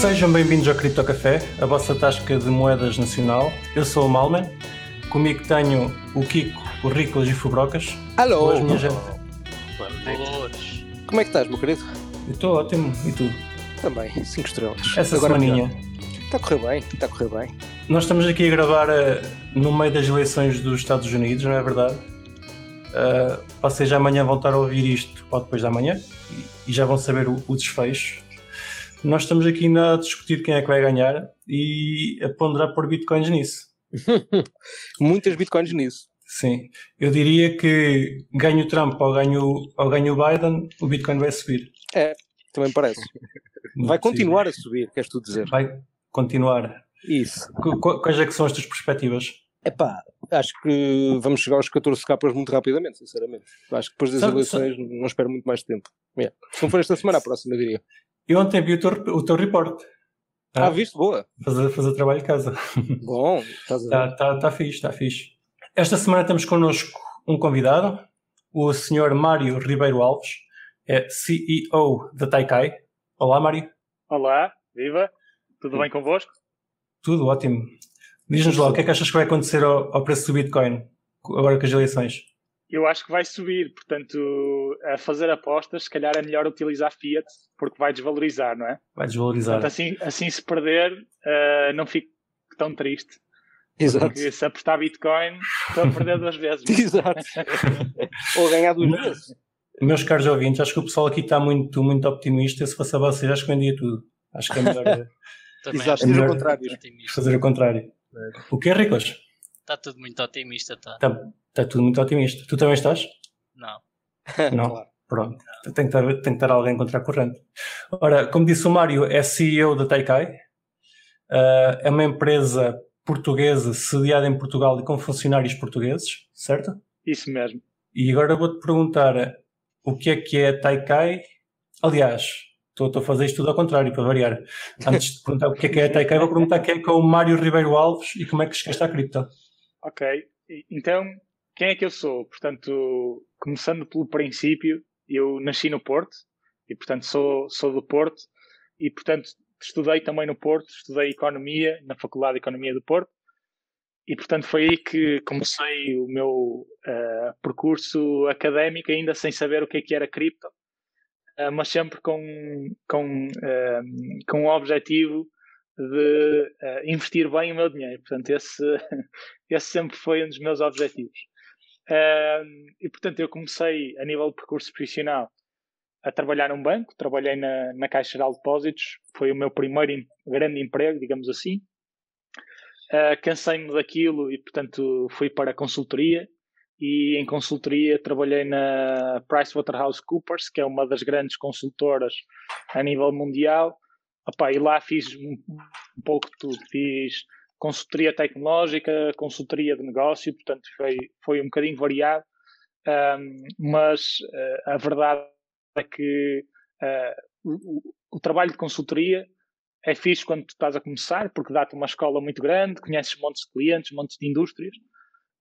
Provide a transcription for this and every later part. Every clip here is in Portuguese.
Sejam bem-vindos ao Cripto Café, a vossa tasca de moedas nacional. Eu sou o Malman, comigo tenho o Kiko, o Riclas e o Fubrocas. Alô! Boas, minha gente. Boas. Como é que estás, meu querido? Eu estou ótimo, e tu? Também, 5 estrelas. Essa Agora semaninha. Está a correr bem, está a correr bem. Nós estamos aqui a gravar eh, no meio das eleições dos Estados Unidos, não é verdade? Uh, vocês amanhã vão estar a ouvir isto, ou depois da manhã, e, e já vão saber o, o desfecho. Nós estamos aqui ainda a discutir quem é que vai ganhar e a ponderar por bitcoins nisso. Muitas bitcoins nisso. Sim, eu diria que ganho o Trump ou ganho, ou ganho o Biden, o Bitcoin vai subir. É, também parece. Vai continuar a subir, queres tu dizer? Vai continuar. Isso. Qu- qu- Quais é que são as tuas perspectivas? Epá, acho que vamos chegar aos 14 capas muito rapidamente, sinceramente. Acho que depois das Sabe- eleições não espero muito mais tempo. Yeah. Se não for esta semana, a próxima, eu diria. Eu ontem vi o teu, o teu report. Ah, viste? Boa. Fazer, fazer trabalho de casa. Bom, estás a ver. Está tá, tá fixe, está fixe. Esta semana temos connosco um convidado, o Sr. Mário Ribeiro Alves, é CEO da Taikai. Olá, Mário. Olá, viva. Tudo bem convosco? Tudo ótimo. Diz-nos lá, o que é que achas que vai acontecer ao, ao preço do Bitcoin, agora com as eleições? Eu acho que vai subir, portanto, a fazer apostas, se calhar é melhor utilizar Fiat, porque vai desvalorizar, não é? Vai desvalorizar. Portanto, assim, assim se perder, eh, não fico tão triste. Exato. Porque se apostar Bitcoin, estou a perder duas vezes. Exato. Ou ganhar duas vezes. Meus caros ouvintes, acho que o pessoal aqui está muito, muito optimista. Se fosse a vocês, acho que vendia tudo. Acho que é melhor eh, Também Exato, diz que o melhor- contrário. otimista. fazer o contrário. O que é, Ricos? Está tudo muito otimista, tá? Está tá tudo muito otimista. Tu também estás? Não. Claro. Pronto. Tem que, estar, tem que estar alguém contra a corrente. Ora, como disse o Mário, é CEO da Taikai. Ah, é uma empresa portuguesa sediada em Portugal e com funcionários portugueses, certo? Isso mesmo. E agora vou-te perguntar o que é que é a Taikai. Aliás, estou estou a fazer isto tudo ao contrário, para variar. Antes de perguntar o que é que é a Taikai, vou perguntar quem é que é o Mário Ribeiro Alves e como é que chegaste à cripto. Ok. Então, quem é que eu sou? Portanto, começando pelo princípio, eu nasci no Porto e, portanto, sou, sou do Porto e, portanto, estudei também no Porto, estudei Economia na Faculdade de Economia do Porto e, portanto, foi aí que comecei o meu eh, percurso académico, ainda sem saber o que é que era cripto, eh, mas sempre com, com, eh, com o objetivo de investir bem o meu dinheiro. Portanto, esse, esse sempre foi um dos meus objetivos. E portanto, eu comecei a nível de percurso profissional a trabalhar num banco, trabalhei na, na Caixa Geral de Depósitos, foi o meu primeiro em- grande emprego, digamos assim. Ah, Cansei-me daquilo e, portanto, fui para a consultoria. E em consultoria trabalhei na PricewaterhouseCoopers, que é uma das grandes consultoras a nível mundial. Opa, e lá fiz um, um pouco de tudo. Fiz consultoria tecnológica, consultoria de negócio, portanto foi, foi um bocadinho variado, Ahm, mas eh, a verdade é que eh, o, o- trabalho de consultoria é fixe quando tu estás a começar, porque dá-te uma escola muito grande, conheces montes de clientes, montes de indústrias,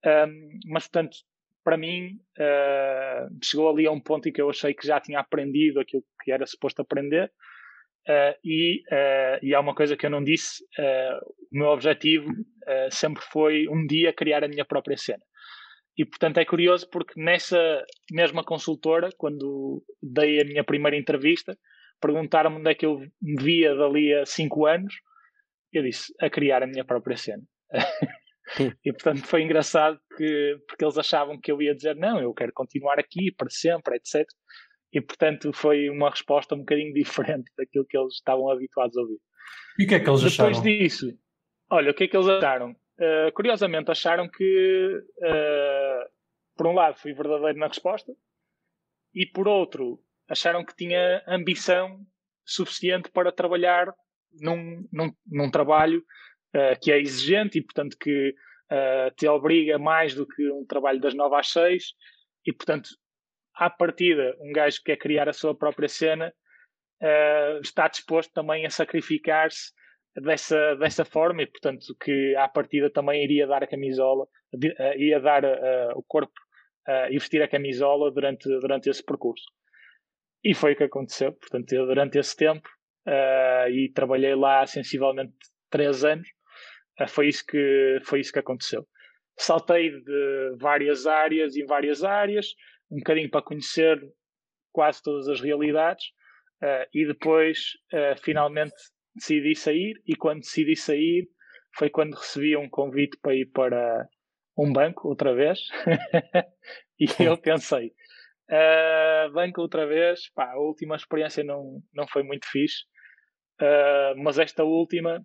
Ahm, mas portanto, para mim, eh, chegou ali a um ponto em que eu achei que já tinha aprendido aquilo que era suposto aprender, Uh, e, uh, e há uma coisa que eu não disse: uh, o meu objetivo sempre foi um dia criar a minha própria cena. E portanto é curioso porque nessa mesma consultora, quando dei a minha primeira entrevista, perguntaram-me onde é que eu me via dali a 5 anos. Eu disse: a criar a minha própria cena. e portanto foi engraçado que, porque eles achavam que eu ia dizer: não, eu quero continuar aqui para sempre, etc. E portanto foi uma resposta um bocadinho diferente daquilo que eles estavam habituados a ouvir. E o que é que eles Depois acharam? disso, olha, o que é que eles acharam? Uh, curiosamente, acharam que, uh, por um lado, fui verdadeiro na resposta, e por outro, acharam que tinha ambição suficiente para trabalhar num, num, num trabalho uh, que é exigente e, portanto, que te obriga mais do que um trabalho das 9 às 6, e, portanto, à partida, um gajo que quer criar a sua própria cena uh, está disposto também a sacrificar-se dessa, dessa forma e, portanto, que à partida também iria dar a camisola, de, uh, ia dar uh, o corpo e vestir a camisola durante, durante esse percurso. E foi o que aconteceu. Portanto, eu, durante esse tempo e trabalhei lá sensivelmente três anos. Foi, isso que, foi isso que aconteceu. Saltei de várias áreas em várias áreas, um bocadinho para conhecer quase todas as realidades, uh, e depois finalmente decidi sair. E quando decidi sair, foi quando recebi um convite para ir para um banco outra vez. e eu pensei, uh, banco outra vez, pá, a última experiência não, não foi muito fixe, uh, mas esta última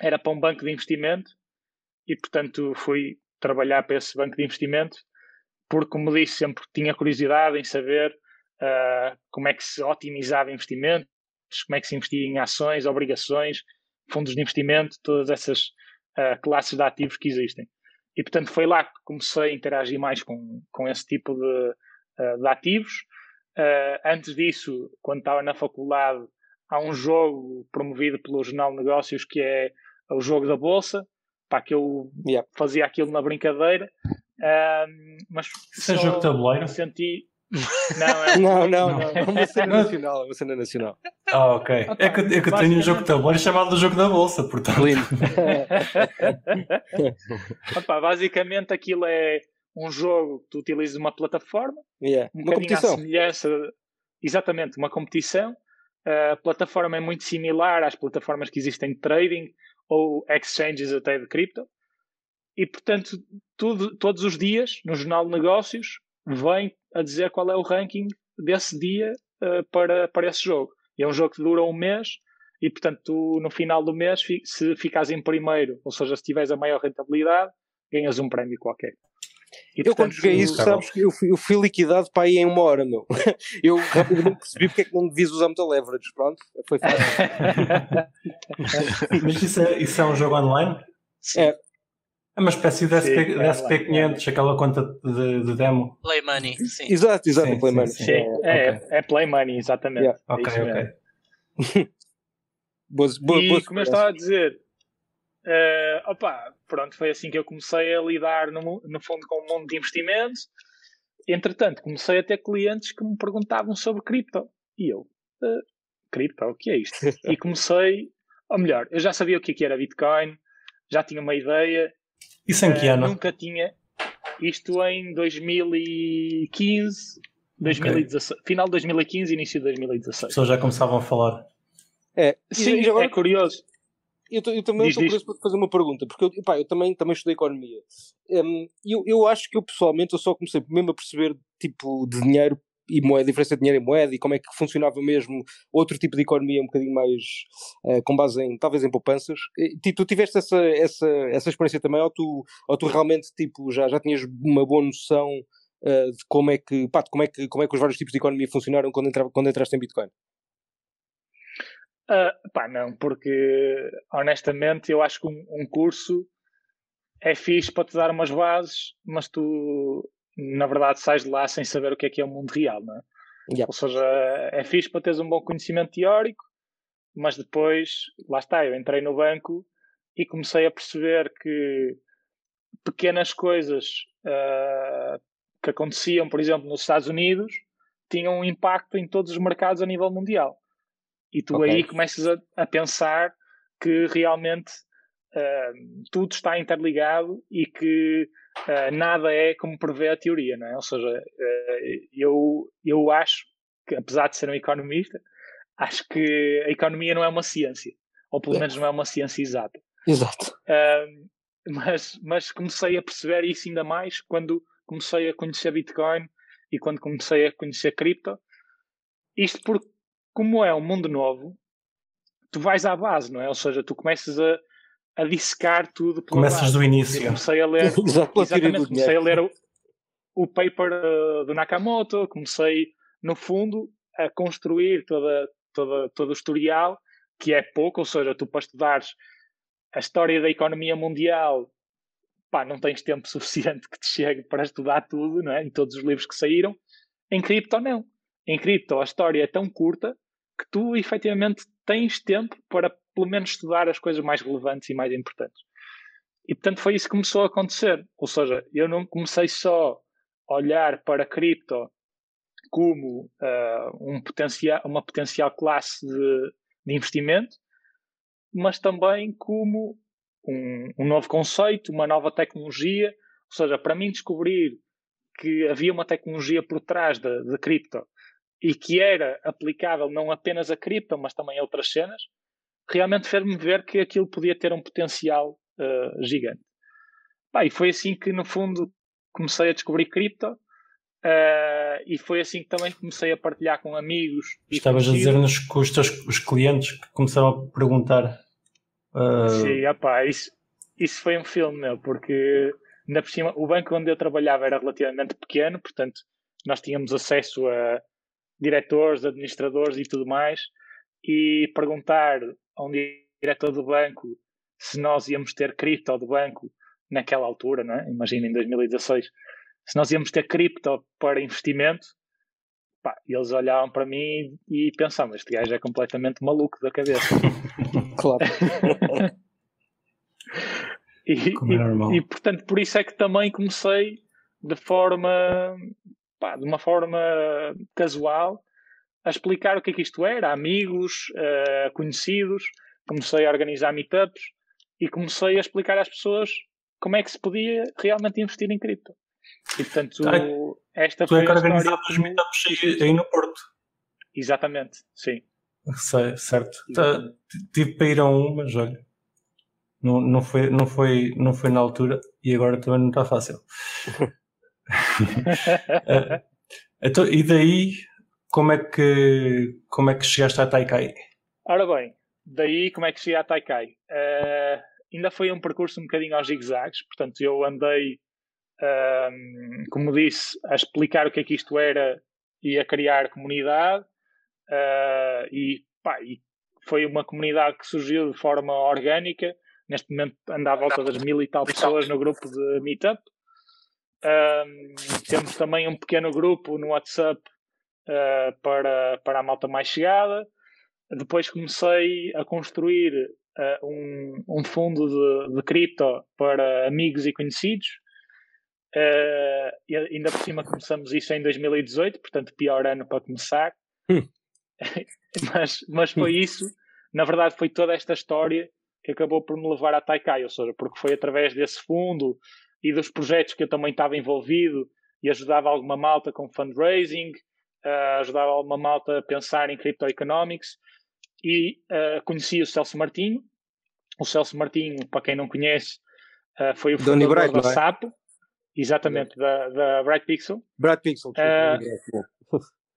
era para um banco de investimento e, portanto, fui trabalhar para esse banco de investimento porque, como disse, sempre tinha curiosidade em saber uh, como é que se otimizava investimentos, como é que se investia em ações, obrigações, fundos de investimento, todas essas uh, classes de ativos que existem. E, portanto, foi lá que comecei a interagir mais com, com esse tipo de, uh, de ativos. Antes disso, quando estava na faculdade, há um jogo promovido pelo Jornal de Negócios que é o jogo da Bolsa, para que eu yeah. fazia aquilo na brincadeira. mas Isso é jogo de tabuleiro? Senti, não, é... não, não, não, é uma cena nacional, é uma cena nacional. Ah, ok. É que, é que eu tenho um jogo de tabuleiro chamado Jogo da Bolsa, portanto. Lindo. Opa, basicamente aquilo é um jogo que tu utilizas uma plataforma, yeah. um uma competição. semelhança, exatamente, uma competição. A plataforma é muito similar às plataformas que existem de trading ou exchanges até de cripto. E, portanto, tudo, todos os dias, no Jornal de Negócios, vem a dizer qual é o ranking desse dia uh, para, para esse jogo. E é um jogo que dura um mês e, portanto, tu, no final do mês, se ficas em primeiro, ou seja, se tiveres a maior rentabilidade, ganhas um prémio qualquer. E, eu portanto, quando joguei isso, sabes que eu fui, eu fui liquidado para aí em uma hora, meu. Eu rapidamente percebi porque é que não devias usar muito leverage, pronto, foi fácil. Mas isso é, isso é um jogo online? É, é uma espécie de, SP, sim, de SP500, aquela conta de, de, demo. Play Money, sim. Exato, exato, sim, Play sim, Money. Sim, é, okay. é, Play Money, exatamente. Yeah. Ok, ok. boas, boas, e boas como eu estava a dizer, uh, opa, pronto, foi assim que eu comecei a lidar no, no fundo com o mundo de investimentos. Entretanto, comecei a ter clientes que me perguntavam sobre cripto. E eu, uh, cripto, o que é isto? e comecei, ou melhor, eu já sabia o que era Bitcoin, já tinha uma ideia, isso em que ano? Uh, nunca tinha. Isto em 2015, 2016, okay. final de 2015 início de 2016. As pessoas já começavam a falar. É, Sim, agora, é curioso. Eu, eu também estou curioso para fazer uma pergunta, porque eu, pá, eu também, também estudei economia. Um, eu, eu acho que eu pessoalmente eu só comecei mesmo a perceber tipo de dinheiro e moeda, a diferença de dinheiro e moeda e como é que funcionava mesmo outro tipo de economia um bocadinho mais uh, com base em, talvez em poupanças. E, tu tiveste essa, essa, essa experiência também ou tu, ou tu realmente tipo, já, já tinhas uma boa noção uh, de como é que, pá, como é que, como é que os vários tipos de economia funcionaram quando, entra, quando entraste em Bitcoin? Uh, pá, não, porque honestamente eu acho que um, um curso é fixe para te dar umas bases, mas tu na verdade sais de lá sem saber o que é que é o mundo real, não é? Ou seja, é fixe para teres um bom conhecimento teórico, mas depois, lá está, eu entrei no banco e comecei a perceber que pequenas coisas uh, que aconteciam, por exemplo, nos Estados Unidos, tinham um impacto em todos os mercados a nível mundial. E tu okay. aí começas a, a, pensar que realmente uh, tudo está interligado e que uh, nada é como prevê a teoria, não é? Ou seja, uh, eu, eu acho que, apesar de ser um economista, acho que a economia não é uma ciência, ou pelo menos não é uma ciência exata. Exato. Mas, mas comecei a perceber isso ainda mais quando comecei a conhecer Bitcoin e quando comecei a conhecer cripto. Isto porque, como é um mundo novo, tu vais à base, não é? Ou seja, tu começas a, a dissecar tudo. Começas base. do início. Eu comecei a ler, exatamente, comecei a ler o, o paper uh, do Nakamoto, comecei, no fundo, a construir toda, toda, todo o historial, que é pouco, ou seja, tu para estudares a história da economia mundial, pá, não tens tempo suficiente que te chegue para estudar tudo, não é? Em todos os livros que saíram. Em cripto, não. Em cripto, a história é tão curta que tu, efetivamente, tens tempo para pelo menos estudar as coisas mais relevantes e mais importantes. E portanto foi isso que começou a acontecer. Ou seja, eu não comecei só a olhar para a cripto como uh, um potencial, uma potencial classe de, de investimento, mas também como um, um novo conceito, uma nova tecnologia. Ou seja, para mim descobrir que havia uma tecnologia por trás da, cripto e que era aplicável não apenas a cripto, mas também a outras cenas, realmente fez-me ver que aquilo podia ter um potencial uh, gigante. E foi assim que, no fundo, comecei a descobrir cripto uh, e foi assim que também comecei a partilhar com amigos. Estavas a dizer-nos que os teus os clientes que começaram a perguntar. Uh... Sim, opá, isso, isso foi um filme, meu, porque ainda por cima, o banco onde eu trabalhava era relativamente pequeno, portanto, nós tínhamos acesso a diretores, administradores e tudo mais, e perguntar a um diretor do banco se nós íamos ter cripto do banco naquela altura, não é? imagina em 2016, se nós íamos ter cripto para investimento, pá, eles olhavam para mim e pensavam, este gajo é completamente maluco da cabeça. claro. e, é e, e, portanto, por isso é que também comecei de forma, pá, de uma forma casual, a explicar o que é que isto era, amigos, uh, conhecidos, comecei a organizar meetups e comecei a explicar às pessoas como é que se podia realmente investir em cripto. E portanto, tá. esta tu foi é que organizava os meetups aí, aí no Porto. Exatamente, sim. Sei, certo. Tá, tive para ir a um, mas olha, não, não, foi, não, foi, não foi na altura e agora também não está fácil. uh, então, e daí, como é que, como é que chegaste à Taikai? Ora bem, daí como é que cheguei à Taikai? Uh, ainda foi um percurso um bocadinho aos zigzags, portanto eu andei, um, como disse, a explicar o que é que isto era e a criar comunidade uh, e, pá, e foi uma comunidade que surgiu de forma orgânica, neste momento anda à volta das mil e tal pessoas no grupo de Meetup. Um, temos também um pequeno grupo no WhatsApp uh, para, para a malta mais chegada. Depois comecei a construir uh, um, um fundo de, de cripto para amigos e conhecidos. Uh, e ainda por cima começamos isso em 2018, portanto, pior ano para começar. Hum. mas, mas foi hum. isso. Na verdade, foi toda esta história que acabou por me levar a Taikai, ou seja, porque foi através desse fundo e dos projetos que eu também estava envolvido e ajudava alguma malta com fundraising, uh, ajudava alguma malta a pensar em cryptoeconomics e uh, conheci o Celso Martinho. O Celso Martinho, para quem não conhece, uh, foi o fundador Bright, da é? SAP, exatamente, da, da Bright Pixel. Bright Pixel, uh,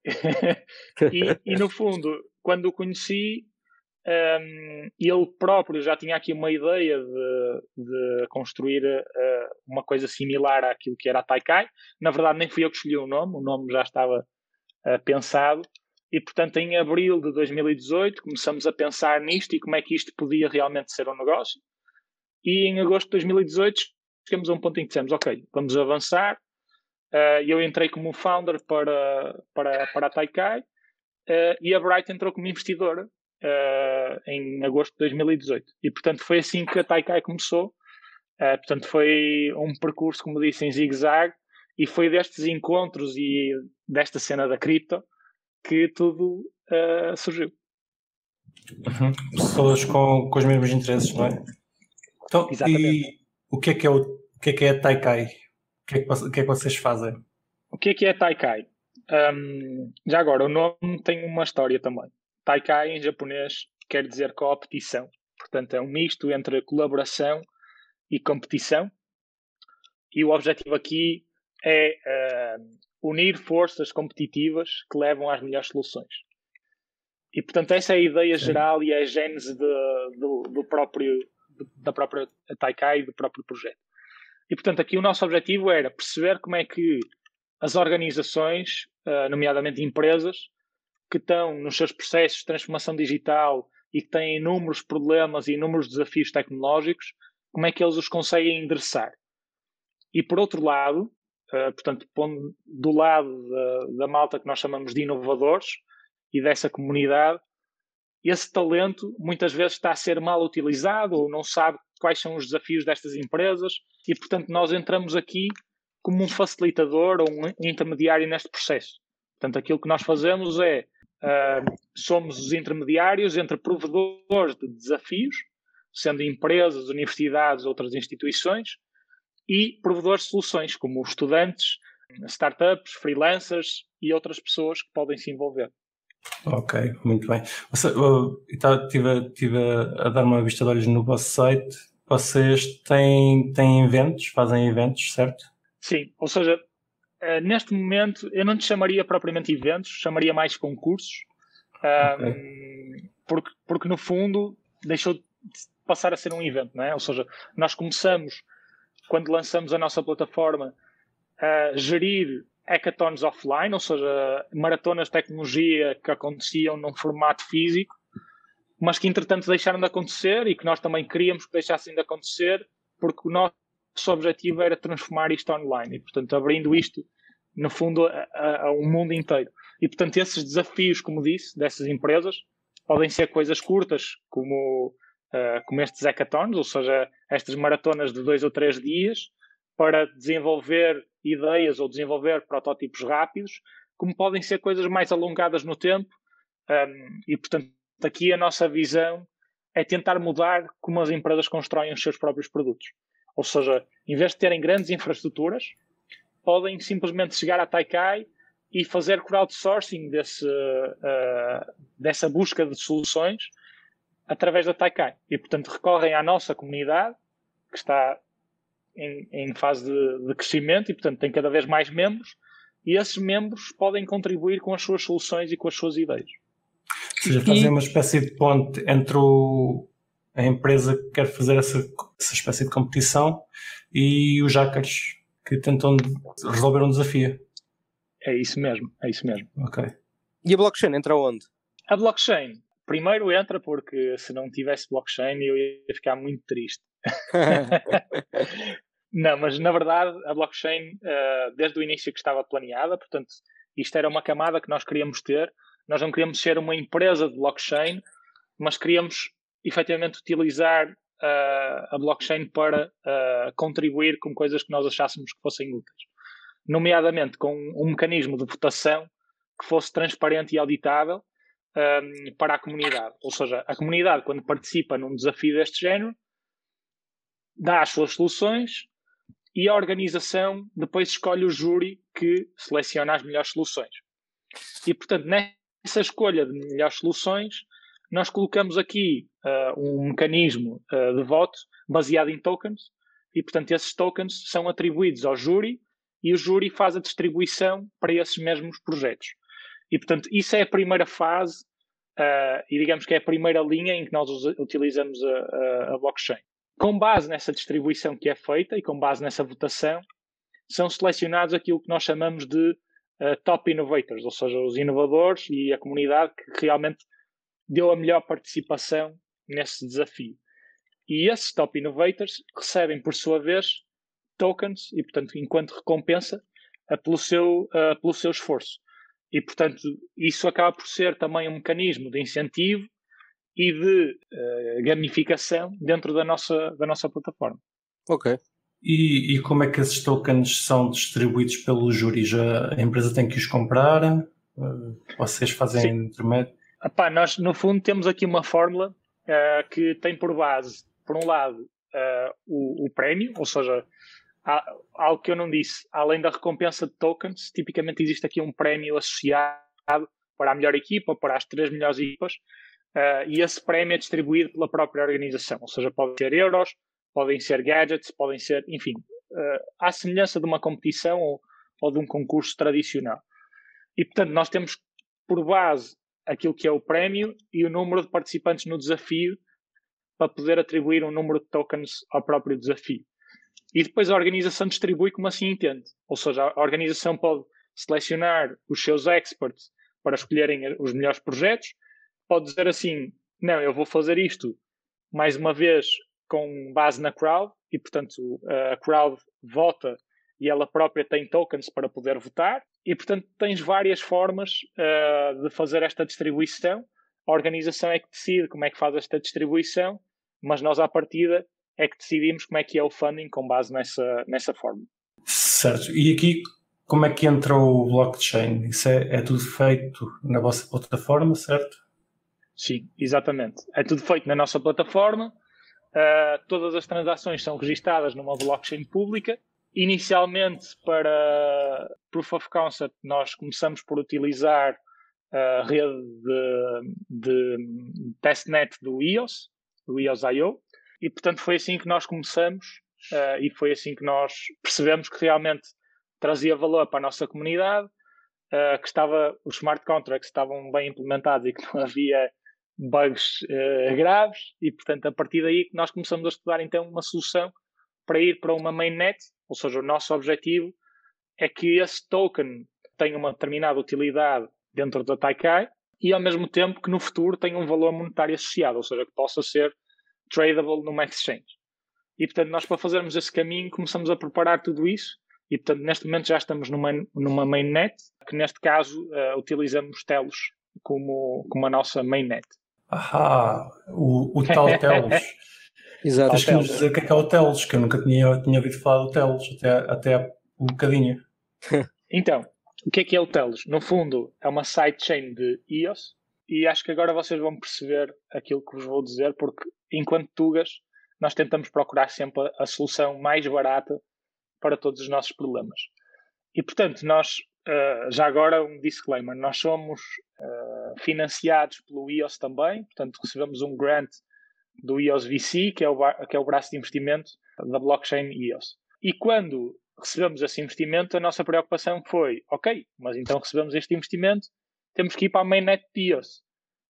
e, e, no fundo, quando o conheci, um, ele próprio já tinha aqui uma ideia de, de construir uh, uma coisa similar àquilo que era a Taikai. Na verdade, nem fui eu que escolhi o nome, o nome já estava uh, pensado. E, portanto, em abril de 2018 começamos a pensar nisto e como é que isto podia realmente ser um negócio. E em agosto de 2018 chegamos a um ponto em que dissemos, ok, vamos avançar. Uh, eu entrei como founder para, para, para a Taikai uh, e a Bright entrou como investidora uh, em agosto de 2018. E, portanto, foi assim que a Taikai começou. portanto, foi um percurso, como disse, em zigue-zague e foi destes encontros e desta cena da cripto que tudo uh, surgiu. Uhum. Pessoas com, com os mesmos interesses, não é? Então, Exatamente. e o que é que é, o, o que é, que é a Taikai? O que, é que, o que é que vocês fazem? O que é que é Taikai? Um, já agora, o nome tem uma história também. Taikai em japonês quer dizer competição. Portanto, é um misto entre colaboração e competição. E o objetivo aqui é uh, unir forças competitivas que levam às melhores soluções. E portanto essa é a ideia geral e é a gênese de, do, do, próprio da própria Taikai e do próprio projeto. E portanto aqui o nosso objetivo era perceber como é que as organizações, ah, nomeadamente empresas, que estão nos seus processos de transformação digital e que têm inúmeros problemas e inúmeros desafios tecnológicos, como é que eles os conseguem endereçar. E por outro lado, uh, portanto, do lado da, da, malta que nós chamamos de inovadores e dessa comunidade, esse talento muitas vezes está a ser mal utilizado ou não sabe quais são os desafios destas empresas e, portanto, nós entramos aqui como um facilitador ou um intermediário neste processo. Portanto, aquilo que nós fazemos é uh, somos os intermediários entre provedores de desafios, sendo empresas, universidades, outras instituições, e provedores de soluções, como estudantes, startups, freelancers e outras pessoas que podem se envolver. Ok, muito bem. Estive, estive a dar uma vista de olhos no vosso site. Vocês têm, têm eventos, fazem eventos, certo? Sim, ou seja, eh, neste momento eu não te chamaria propriamente eventos, chamaria mais concursos, okay. porque, porque no fundo deixou de passar a ser um evento, não é? Ou seja, nós começamos, quando lançamos a nossa plataforma, a gerir hackathons offline, ou seja, maratonas de tecnologia que aconteciam num formato físico, mas que entretanto deixaram de acontecer e que nós também queríamos que deixassem de acontecer, porque o nosso objetivo era transformar isto online e, portanto, abrindo isto, no fundo, a, a, a um mundo inteiro. E, portanto, esses desafios, como disse, dessas empresas, podem ser coisas curtas, como, uh, como estes hackathons, ou seja, estas maratonas de dois ou três dias, para desenvolver ideias ou desenvolver protótipos rápidos, como podem ser coisas mais alongadas no tempo. Um, e, portanto, aqui a nossa visão é tentar mudar como as empresas constroem os seus próprios produtos. Ou seja, em vez de terem grandes infraestruturas, podem simplesmente chegar à Taikai e fazer crowdsourcing desse, uh, dessa busca de soluções através da Taikai. E, portanto, recorrem à nossa comunidade, que está em, em fase de, de, crescimento e, portanto, tem cada vez mais membros, e esses membros podem contribuir com as suas soluções e com as suas ideias. Ou seja, fazer uma espécie de ponte entre o, a empresa que quer fazer essa, essa espécie de competição e os hackers que tentam resolver um desafio. É isso mesmo, é isso mesmo. Ok. E a blockchain entra onde? A blockchain primeiro entra porque se não tivesse blockchain eu ia ficar muito triste. não, mas na verdade a blockchain, uh, desde o início que estava planeada, portanto, isto era uma camada que nós queríamos ter. Nós não queríamos ser uma empresa de blockchain, mas queríamos efetivamente utilizar uh, a blockchain para uh, contribuir com coisas que nós achássemos que fossem úteis. Nomeadamente com um mecanismo de votação que fosse transparente e auditável um, para a comunidade. Ou seja, a comunidade, quando participa num desafio deste género, dá as suas soluções e a organização depois escolhe o júri que seleciona as melhores soluções. E, portanto, nessa escolha de melhores soluções, nós colocamos aqui uh, um mecanismo uh, de voto baseado em tokens e, portanto, esses tokens são atribuídos ao júri e o júri faz a distribuição para esses mesmos projetos. E, portanto, isso é a primeira fase uh, e digamos que é a primeira linha em que nós utilizamos a, a, a blockchain. Com base nessa distribuição que é feita e com base nessa votação, são selecionados aquilo que nós chamamos de uh, top innovators, ou seja, os inovadores e a comunidade que realmente deu a melhor participação nesse desafio. E esses top innovators recebem, por sua vez, tokens e, portanto, enquanto recompensa uh, pelo, seu, uh, pelo seu esforço. E, portanto, isso acaba por ser também um mecanismo de incentivo e de uh, gamificação dentro da nossa, da nossa plataforma. Ok. E, e, como é que esses tokens são distribuídos pelo júri? Já a empresa tem que os comprar? Uh, vocês fazem intermédio? Epá, nós, no fundo, temos aqui uma fórmula uh, que tem por base, por um lado, o, o prémio, ou seja, há, algo que eu não disse, além da recompensa de tokens, tipicamente existe aqui um prémio associado para a melhor equipa, para as três melhores equipas, uh, e esse prémio é distribuído pela própria organização, ou seja, podem ser euros, podem ser gadgets, podem ser, enfim, uh, à semelhança de uma competição ou, ou de um concurso tradicional. E, portanto, nós temos por base aquilo que é o prémio e o número de participantes no desafio para poder atribuir um número de tokens ao próprio desafio. E depois a organização distribui como assim entende. Ou seja, a organização pode selecionar os seus experts para escolherem os melhores projetos, pode dizer assim: não, eu vou fazer isto mais uma vez com base na crowd, e portanto a crowd vota e ela própria tem tokens para poder votar, e portanto tens várias formas uh, de fazer esta distribuição. A organização é que decide como é que faz esta distribuição, mas nós à partida é que decidimos como é que é o funding com base nessa, nessa forma. Certo. E aqui como é que entra o blockchain? Isso é, é tudo feito na vossa plataforma, certo? Sim, exatamente. É tudo feito na nossa plataforma. Uh, todas as transações são registadas numa blockchain pública. Inicialmente, para Proof of Concept, nós começamos por utilizar a rede de, de testnet do EOS, do EOS.io, e portanto foi assim que nós começamos uh, e foi assim que nós percebemos que realmente trazia valor para a nossa comunidade, uh, que estava, os smart contracts estavam bem implementados e que não havia bugs uh, graves e portanto a partir daí nós começamos a estudar então uma solução para ir para uma mainnet, ou seja, o nosso objetivo é que esse token tenha uma determinada utilidade dentro da Taikai e ao mesmo tempo que no futuro tenha um valor monetário associado, ou seja, que possa ser tradable numa exchange. E portanto, nós para fazermos esse caminho começamos a preparar tudo isso e portanto, neste momento já estamos numa, numa mainnet, que neste caso uh, utilizamos Telos como, como a nossa mainnet. Ah, o, o tal Telos. Exato. Tens que nos dizer o que é, que é o Telos, que eu nunca tinha, tinha ouvido falar do Telos, até, até há um bocadinho. então, o que é que é o Telos? No fundo, é uma sidechain de EOS e acho que agora vocês vão perceber aquilo que vos vou dizer, porque enquanto Tugas, nós tentamos procurar sempre a, a solução mais barata para todos os nossos problemas. E portanto, nós, uh, já agora um disclaimer, nós somos uh, financiados pelo EOS também, portanto recebemos um grant do EOS VC, que é, o, que é o braço de investimento da blockchain EOS. E quando recebemos esse investimento, a nossa preocupação foi: ok, mas então recebemos este investimento, temos que ir para a mainnet PIOS.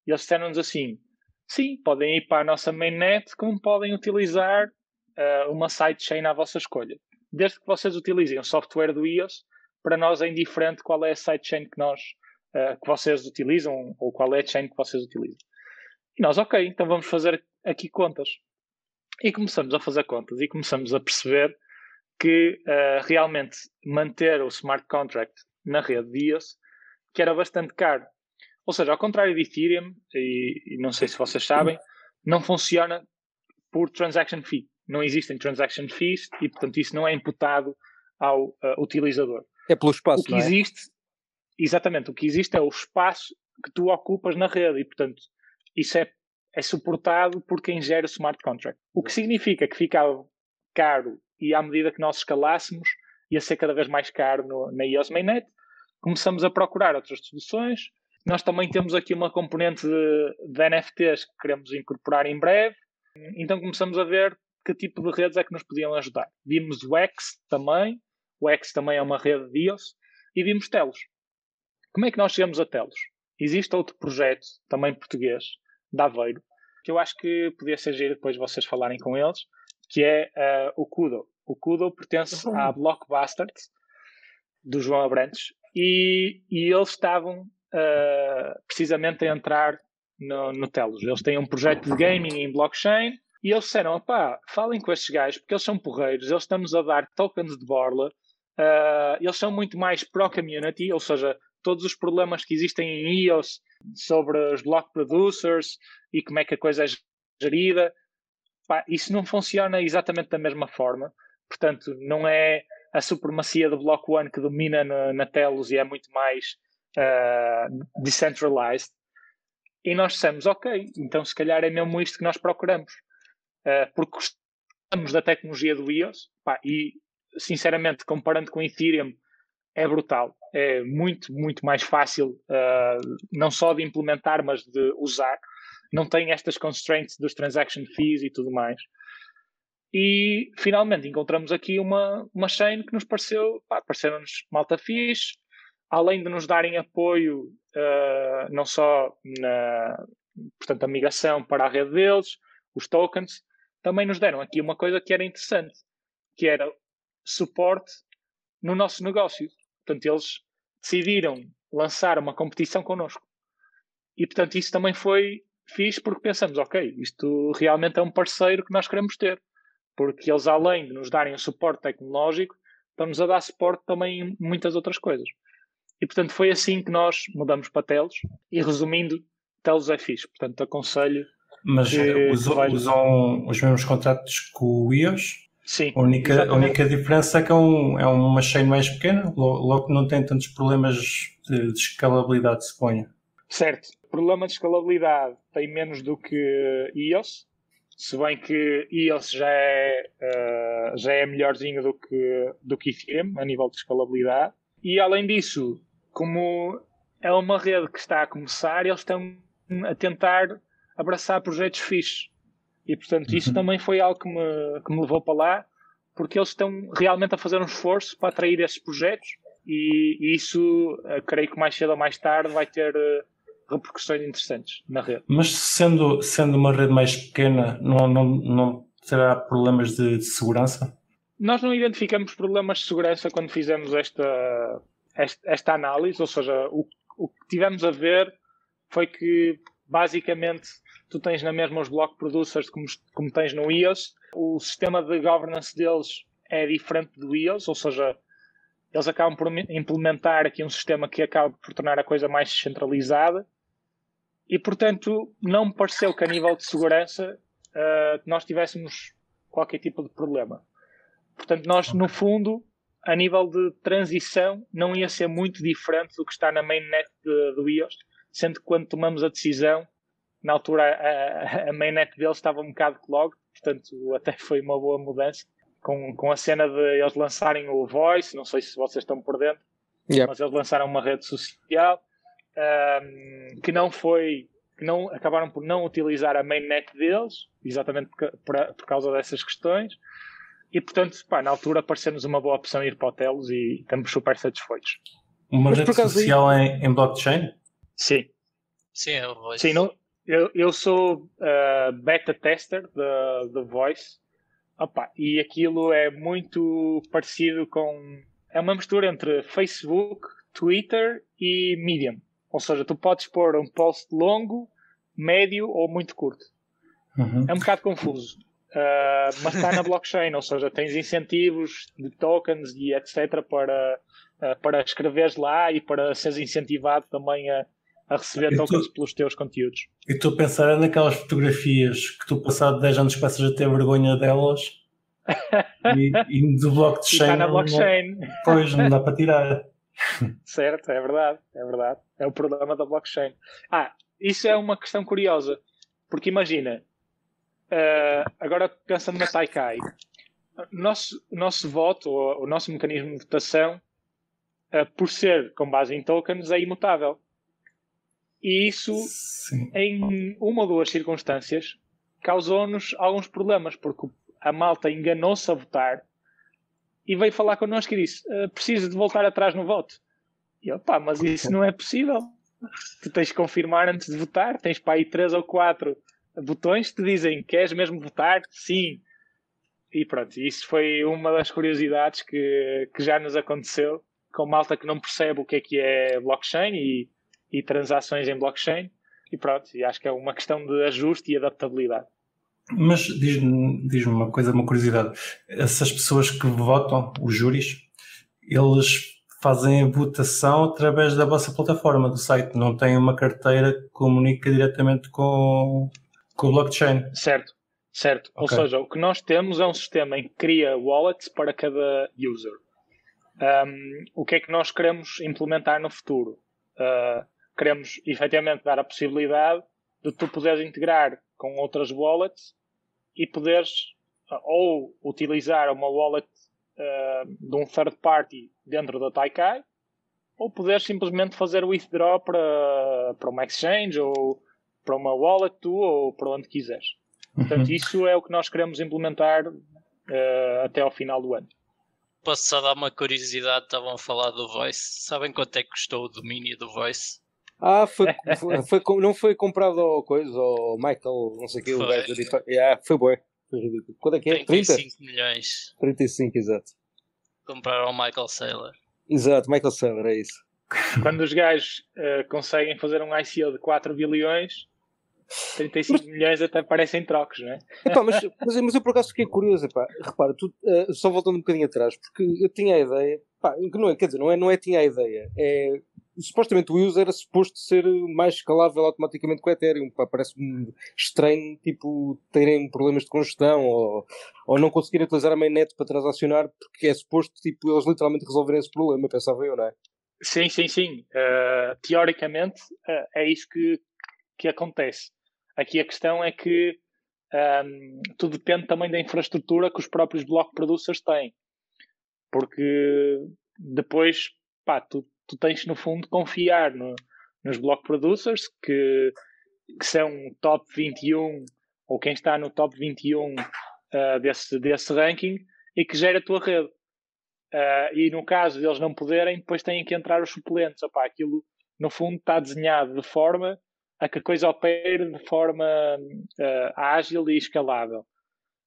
E eles disseram-nos assim: sim, podem ir para a nossa mainnet, como podem utilizar uh, uma sidechain à vossa escolha. Desde que vocês utilizem o software do IOS, para nós é indiferente qual é a sidechain que, nós, uh, que vocês utilizam ou qual é a chain que vocês utilizam. E nós, ok, então vamos fazer aqui contas. E começamos a fazer contas e começamos a perceber que uh, realmente manter o smart contract na rede de EOS, que era bastante caro. Ou seja, ao contrário de Ethereum, e, e não sei se vocês sabem, não funciona por transaction fee. Não existem transaction fees e, portanto, isso não é imputado ao uh, utilizador. É pelo espaço, O que é? existe, exatamente, o que existe é o espaço que tu ocupas na rede e, portanto, isso é, é suportado por quem gera o smart contract. O que significa que fica caro e à medida que nós escalássemos, ia ser cada vez mais caro no, na EOS Mainnet. Começamos a procurar outras soluções. Nós também temos aqui uma componente de, de NFTs que queremos incorporar em breve. Então começamos a ver que tipo de redes é que nos podiam ajudar. Vimos o X também. O X também é uma rede de EOS. E vimos Telos. Como é que nós chegamos a Telos? Existe outro projeto, também português, da Aveiro, que eu acho que podia ser giro depois vocês falarem com eles, que é uh, o Kudo. O Kudo pertence uhum. à Blockbuster do João Abrantes e, e eles estavam uh, precisamente a entrar no, no Telos. Eles têm um projeto de gaming em blockchain e eles disseram: pá, falem com estes gajos porque eles são porreiros, eles estão-nos a dar tokens de borla, uh, eles são muito mais pro-community, ou seja, todos os problemas que existem em EOS sobre os block producers e como é que a coisa é gerida, pá, isso não funciona exatamente da mesma forma. Portanto, não é a supremacia do Block One que domina na, na Telos e é muito mais uh, decentralized. E nós dissemos, ok, então se calhar é mesmo isto que nós procuramos. Uh, porque gostamos da tecnologia do EOS pá, e, sinceramente, comparando com Ethereum, é brutal. É muito, muito mais fácil, uh, não só de implementar, mas de usar. Não tem estas constraints dos transaction fees e tudo mais. E finalmente encontramos aqui uma, uma chain que nos pareceu, pareceram-nos malta fixe, além de nos darem apoio uh, não só na portanto, a migração para a rede deles, os tokens, também nos deram aqui uma coisa que era interessante, que era suporte no nosso negócio. Portanto, eles decidiram lançar uma competição connosco. E, portanto, isso também foi fixe porque pensamos, ok, isto realmente é um parceiro que nós queremos ter porque eles, além de nos darem o suporte tecnológico, estão-nos a dar suporte também em muitas outras coisas. E, portanto, foi assim que nós mudamos para Telos. E, resumindo, Telos é fixe. Portanto, aconselho. Mas usam, usam, os mesmos contratos que o IOS? Sim. A única, a única diferença é que é, um, é uma chain mais pequena, logo que não tem tantos problemas de, de escalabilidade, suponho. Certo. Problema de escalabilidade tem menos do que iOS, se bem que iOS já é, uh, já é melhorzinho do que, do que Ethereum a nível de escalabilidade. E além disso, como é uma rede que está a começar, eles estão a tentar abraçar projetos fixos. E portanto, isso uhum. também foi algo que me, que me levou para lá, porque eles estão realmente a fazer um esforço para atrair esses projetos. E, e isso, uh, creio que mais cedo ou mais tarde, vai ter. Uh, repercussões interessantes na rede. Mas sendo, sendo uma rede mais pequena, não, não, não terá problemas de, de segurança? Nós não identificamos problemas de segurança quando fizemos esta, esta, esta análise, ou seja, o, o que tivemos a ver foi que basicamente tu tens na mesma os block producers como, como tens no iOS. O sistema de governance deles é diferente do iOS, ou seja, eles acabam por implementar aqui um sistema que acaba por tornar a coisa mais centralizada e, portanto, não me pareceu que a nível de segurança uh, nós tivéssemos qualquer tipo de problema. Portanto, nós, no fundo, a nível de transição, não ia ser muito diferente do que está na mainnet de, do iOS, sendo que quando tomamos a decisão, na altura a, a mainnet deles estava um bocado clog, portanto, até foi uma boa mudança. Com, com a cena de eles lançarem o Voice, não sei se vocês estão por dentro, yep. mas eles lançaram uma rede social um, que não foi que não acabaram por não utilizar a mainnet deles, exatamente por, por, por causa dessas questões. E portanto, pá, na altura pareceu-nos uma boa opção ir para o Telos e estamos super satisfeitos. Uma Mas rede social aí... em, em, blockchain? Sim. Sim, é o Voice. Sim, não, eu, eu sou uh, beta tester da Voice Opa, e aquilo é muito parecido com. É uma mistura entre Facebook, Twitter e Medium. Ou seja, tu podes pôr um post longo, médio ou muito curto. Uhum. É um bocado confuso. Uh, mas está na blockchain, ou seja, tens incentivos de tokens e etc. para, uh, para escreveres lá e para seres incentivado também a, a receber tokens tu, pelos teus conteúdos. E tu pensar naquelas fotografias que tu passado 10 anos passas a ter vergonha delas e, e do blockchain. está na blockchain. Não, pois, não dá para tirar. certo, é verdade, é verdade. É o problema da blockchain. Ah, isso é uma questão curiosa, porque imagina, uh, agora pensando na Taikai, o nosso, nosso voto, o, o nosso mecanismo de votação, uh, por ser com base em tokens, é imutável. E isso, Sim. em uma ou duas circunstâncias, causou-nos alguns problemas, porque a malta enganou-se a votar e veio falar connosco e disse: uh, preciso de voltar atrás no voto. E eu, pá, mas isso não é possível. Tu tens que confirmar antes de votar, tens para aí três ou quatro botões que te dizem: queres mesmo votar? Sim. E pronto, isso foi uma das curiosidades que, que já nos aconteceu com malta que não percebe o que é que é blockchain e, e transações em blockchain. E pronto, e acho que é uma questão de ajuste e adaptabilidade. Mas diz-me diz uma coisa, uma curiosidade. Essas pessoas que votam, os júris, eles fazem a votação através da vossa plataforma do site, não têm uma carteira que comunica diretamente com, com o blockchain. Certo, certo. Okay. Ou seja, o que nós temos é um sistema em que cria wallets para cada user. Um, o que é que nós queremos implementar no futuro? Uh, queremos efetivamente dar a possibilidade de tu poderes integrar com outras wallets e poderes ou utilizar uma wallet uh, de um third party dentro da Taikai ou poderes simplesmente fazer o withdraw para, para uma exchange ou para uma wallet tu ou para onde quiseres. Portanto, uhum. isso é o que nós queremos implementar uh, até ao final do ano. Posso só dar uma curiosidade? Estavam a falar do Voice. Sabem quanto é que custou o domínio do Voice? Ah, foi, foi, foi, não foi comprado ao coisa, ao Michael, não sei o que, o gajo de yeah, Foi bom. Foi ridículo. Quanto é que é? 35 30? milhões. 35, exato. Compraram ao Michael Saylor. Exato, Michael Saylor, é isso. Quando os gajos uh, conseguem fazer um ICO de 4 bilhões, 35 mas, milhões até parecem trocos, não é? Epá, mas, mas, mas, eu por acaso fiquei curioso, epá, repara, tu, uh, só voltando um bocadinho atrás, porque eu tinha a ideia, pá, que não é, quer dizer, não é, não é tinha a ideia, é supostamente o EOS era suposto ser mais escalável automaticamente com o Ethereum. Parece-me estranho, tipo, terem problemas de congestão ou, ou não conseguirem utilizar a mainnet para transacionar, porque é suposto, tipo, eles literalmente resolverem esse problema, pensava eu, não é? Sim, sim, sim. Uh, teoricamente uh, é isso que, que acontece. Aqui a questão é que um, ehm, tudo depende também da infraestrutura que os próprios block producers têm. Porque depois, pá, tu, tu tens no fundo confiar no, nos block producers que, que são top 21 ou quem está no top 21 uh, eh, desse, desse ranking e que gera a tua rede. Uh, e no caso deles não poderem, depois têm que entrar os suplentes. Opá, aquilo, no fundo, está desenhado de forma a que a coisa opere de forma uh, ágil e escalável.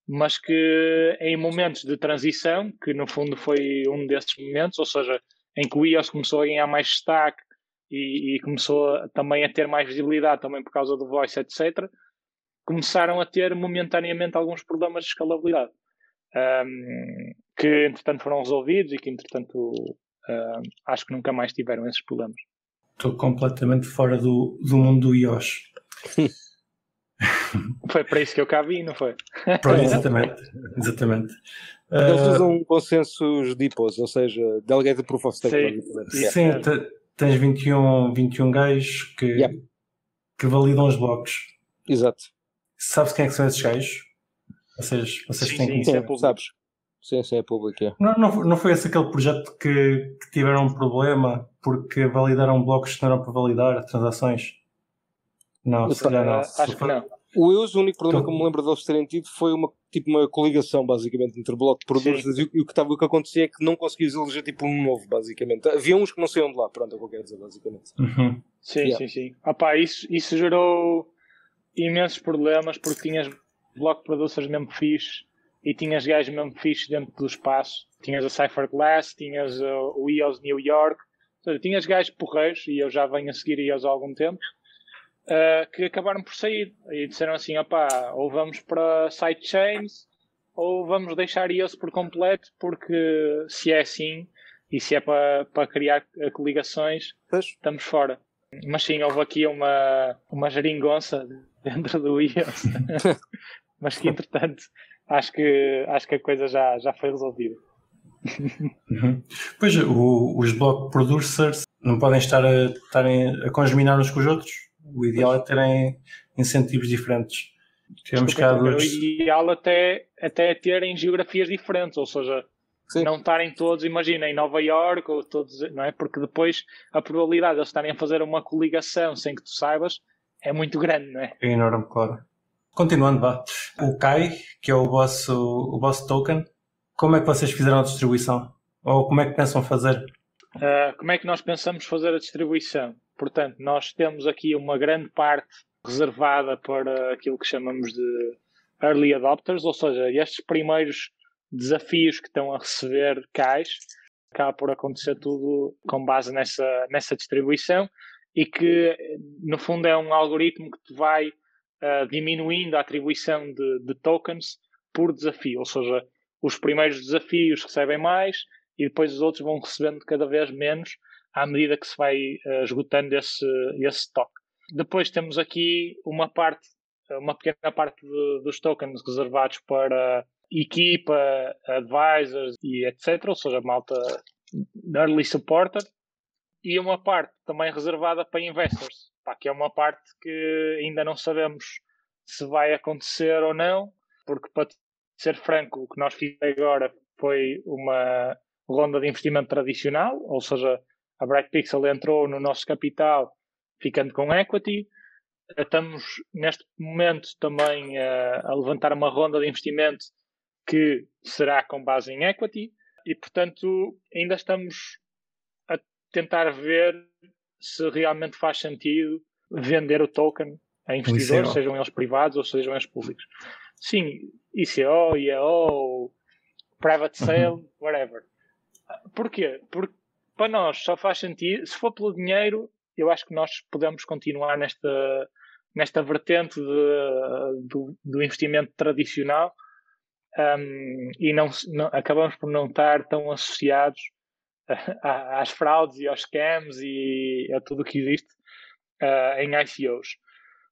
Mas que em momentos de transição, que no fundo foi um desses momentos, ou seja, em que o iOS começou a ganhar mais destaque e, e começou a, também a ter mais visibilidade, também por causa do voice, etc., começaram a ter momentaneamente alguns problemas de escalabilidade. Um, que entretanto foram resolvidos e que entretanto uh, acho que nunca mais tiveram esses problemas. Estou completamente fora do, do mundo do iOS. foi para isso que eu cá vi, não foi? exatamente, exatamente. Eles uh, usam consensos DIPOS, ou seja, Delegated Proof of Stake. Sim, sim tens 21, 21 gajos que, yeah. que validam os blocos. Exato. Sabes quem é que são esses gajos? Vocês, vocês sim, têm sim, sim, é sabes. Sim, sim, é público. É. Não, não, não foi esse aquele projeto que, que tiveram um problema porque validaram blocos que não eram para validar transações? Não, se calhar não. Acho que não. O EUS, o único problema então, que eu me lembro deles terem tido foi uma, tipo, uma coligação, basicamente, entre o bloco de produtos e, e o, que tava, o que acontecia é que não conseguias eleger tipo um novo, basicamente. Havia uns que não saíam de lá, pronto, é o que eu quero dizer, basicamente. Uhum. Sim, yeah. sim, sim. Opa, isso, isso gerou imensos problemas porque tinhas bloco de producers mesmo fixe e tinhas gajos mesmo fixe dentro do espaço. Tinhas a Cypher Glass, tinhas uh, o EOS New York, ou seja, tinhas gajos porreiros, e eu já venho a seguir EOS há algum tempo, uh, que acabaram por sair. E disseram assim, opá, ou vamos para sidechains, ou vamos deixar EOS por completo, porque se é assim, e se é para, para criar coligações, pois. estamos fora. Mas sim, houve aqui uma, uma geringonça dentro do EOS. Mas que entretanto acho que, acho que a coisa já, já foi resolvida. Uhum. Pois, o, os block producers não podem estar a, estarem a congeminar uns com os outros. O ideal é terem incentivos diferentes. Temos cá duas... O ideal até, até é terem geografias diferentes, ou seja, Sim. não estarem todos, imagina, em Nova York ou todos, não é? Porque depois a probabilidade de eles estarem a fazer uma coligação sem que tu saibas é muito grande, não é? É enorme, claro. Continuando, vá. O Kai, que é o vosso, o vosso token, como é que vocês fizeram a distribuição? Ou como é que pensam fazer? Uh, como é que nós pensamos fazer a distribuição? Portanto, nós temos aqui uma grande parte reservada para aquilo que chamamos de early adopters, ou seja, estes primeiros desafios que estão a receber CAIs, acaba por acontecer tudo com base nessa, nessa distribuição e que, no fundo, é um algoritmo que te vai uh, diminuindo a atribuição de, de, tokens por desafio, ou seja, os primeiros desafios recebem mais e depois os outros vão recebendo cada vez menos à medida que se vai uh, esgotando esse, esse stock. Depois temos aqui uma parte, uma pequena parte de, dos tokens reservados para equipa, advisors e etc, ou seja, malta early supporter, e uma parte também reservada para investors, pá, que é uma parte que ainda não sabemos se vai acontecer ou não, porque para ser franco, o que nós fizemos agora foi uma ronda de investimento tradicional, ou seja, a Bright Pixel entrou no nosso capital ficando com equity. Estamos neste momento também a, a levantar uma ronda de investimento que será com base em equity e, portanto, ainda estamos a tentar ver se realmente faz sentido vender o token a investidores, sejam eles privados ou sejam eles públicos. Sim, ICO, IEO, private sale, uhum. whatever. Porquê? Porque para nós só faz sentido, se for pelo dinheiro, eu acho que nós podemos continuar nesta, nesta vertente de, do, do investimento tradicional um, e não, não, acabamos por não estar tão associados às fraudes e aos scams e a tudo o que existe uh, em ICOs.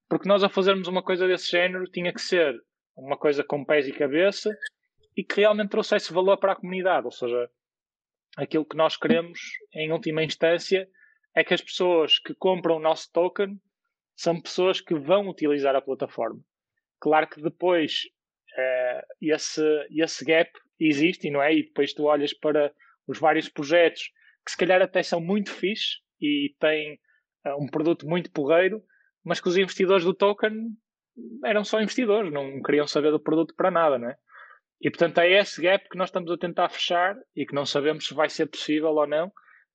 Porque nós, a fazermos uma coisa desse género, tinha que ser uma coisa com pés e cabeça e que realmente trouxesse valor para a comunidade. Ou seja, aquilo que nós queremos, em última instância, é que as pessoas que compram o nosso token são pessoas que vão utilizar a plataforma. Claro que depois uh, esse, esse gap existe, não é? E depois tu olhas para os vários projetos que se calhar até são muito fixe e têm uh, um produto muito porreiro, mas que os investidores do token eram só investidores, não queriam saber do produto para nada, não é? E portanto é esse gap que nós estamos a tentar fechar e que não sabemos se vai ser possível ou não.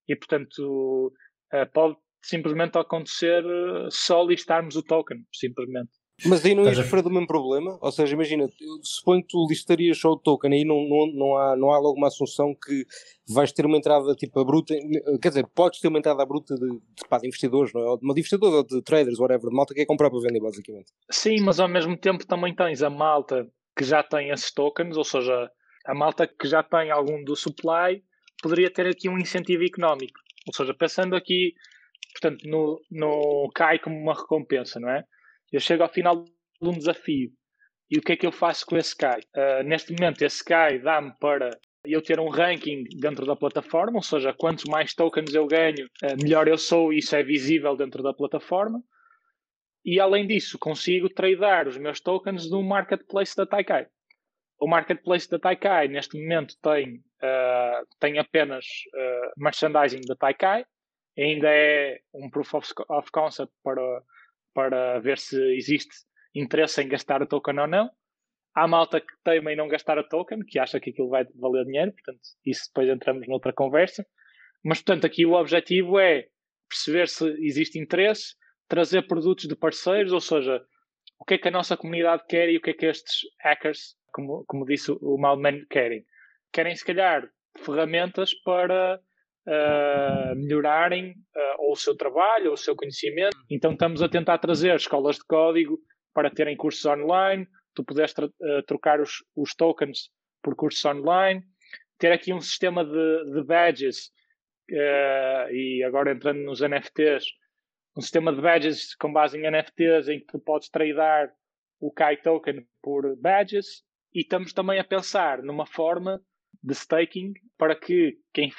E portanto uh, pode simplesmente acontecer uh, só listarmos o token, simplesmente. Mas aí não ias sofrer do mesmo problema? Ou seja, imagina, suponho que tu listarias só o token, aí não, não, não, há, não há logo uma assunção que vais ter uma entrada tipo a bruta, quer dizer, podes ter uma entrada à bruta de, de, pá, de investidores, não é? Ou de, de investidores ou de traders, whatever, de malta que é comprar para vender, basicamente. Sim, mas ao mesmo tempo também tens a malta que já tem esses tokens, ou seja, a malta que já tem algum do supply, poderia ter aqui um incentivo económico. Ou seja, pensando aqui, portanto, no, no CAI como uma recompensa, não é? Eu chego ao final de um desafio e o que é que eu faço com esse CAI? Uh, neste momento, esse CAI dá-me para eu ter um ranking dentro da plataforma, ou seja, quantos mais tokens eu ganho, uh, melhor eu sou e isso é visível dentro da plataforma. E além disso, consigo tradear os meus tokens no marketplace da Taikai. O marketplace da Taikai, neste momento, tem, uh, tem apenas merchandising da Taikai, ainda é um proof of, concept para para ver se existe interesse em gastar a token ou não. Há malta que teima em não gastar a token, que acha que aquilo vai valer dinheiro, portanto, isso depois entramos noutra conversa. Mas, portanto, aqui o objetivo é perceber se existe interesse, trazer produtos de parceiros, ou seja, o que é que a nossa comunidade quer e o que é que estes hackers, como, como disse o Malman, querem. Querem, se calhar, ferramentas para uh, melhorarem uh, ou o seu trabalho ou o seu conhecimento. Então estamos a tentar trazer escolas de código para terem cursos online, tu puderes uh, trocar os, os, tokens por cursos online, ter aqui um sistema de, de badges e agora entrando nos NFTs, um sistema de badges com base em NFTs em que tu podes tradear o Kai token por badges e estamos também a pensar numa forma de staking para que quem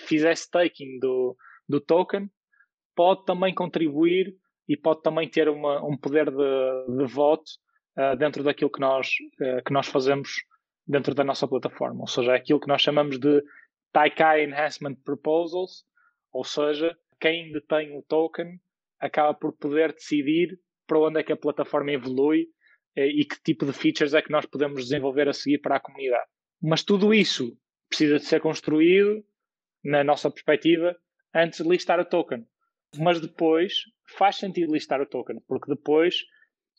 fizer staking do, do token pode também contribuir e pode também ter uma, um poder de, de voto uh, dentro daquilo que nós, uh, que nós fazemos dentro da nossa plataforma. Ou seja, é aquilo que nós chamamos de Taikai Enhancement Proposals, ou seja, quem detém o token acaba por poder decidir para onde é que a plataforma evolui uh, e que tipo de features é que nós podemos desenvolver a seguir para a comunidade. Mas tudo isso precisa de ser construído, na nossa perspectiva, antes de listar o token. Mas depois faz sentido listar o token, porque depois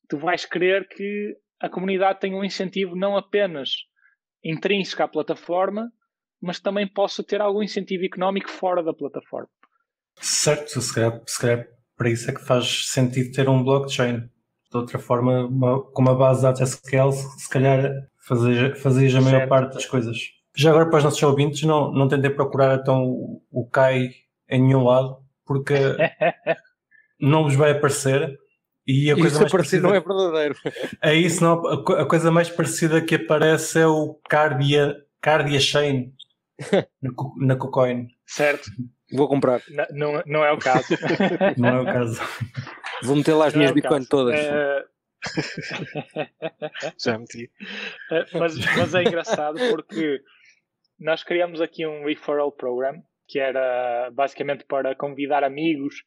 tu vais querer que a comunidade tenha um incentivo não apenas intrínseco à plataforma, mas também possa ter algum incentivo económico fora da plataforma. Certo, se calhar, se calhar para isso é que faz sentido ter um blockchain. De outra forma, uma, com uma base de dados SQL, se calhar fazias, fazias a maior certo. parte das coisas. Já agora para os nossos ouvintes, não, não tentei procurar então o Kai em nenhum lado, porque não vos vai aparecer. E a coisa mais parecida não é verdadeiro. É isso, não, a, coisa mais parecida que aparece é o Cardia, Cardia Chain na, na KuCoin. Certo. Vou comprar. Não, não, não, é o caso. não é o caso. Vou meter lá as não minhas é Bitcoin todas. É... Já meti. É, mas, mas é engraçado porque nós criamos aqui um referral program que era basicamente para convidar amigos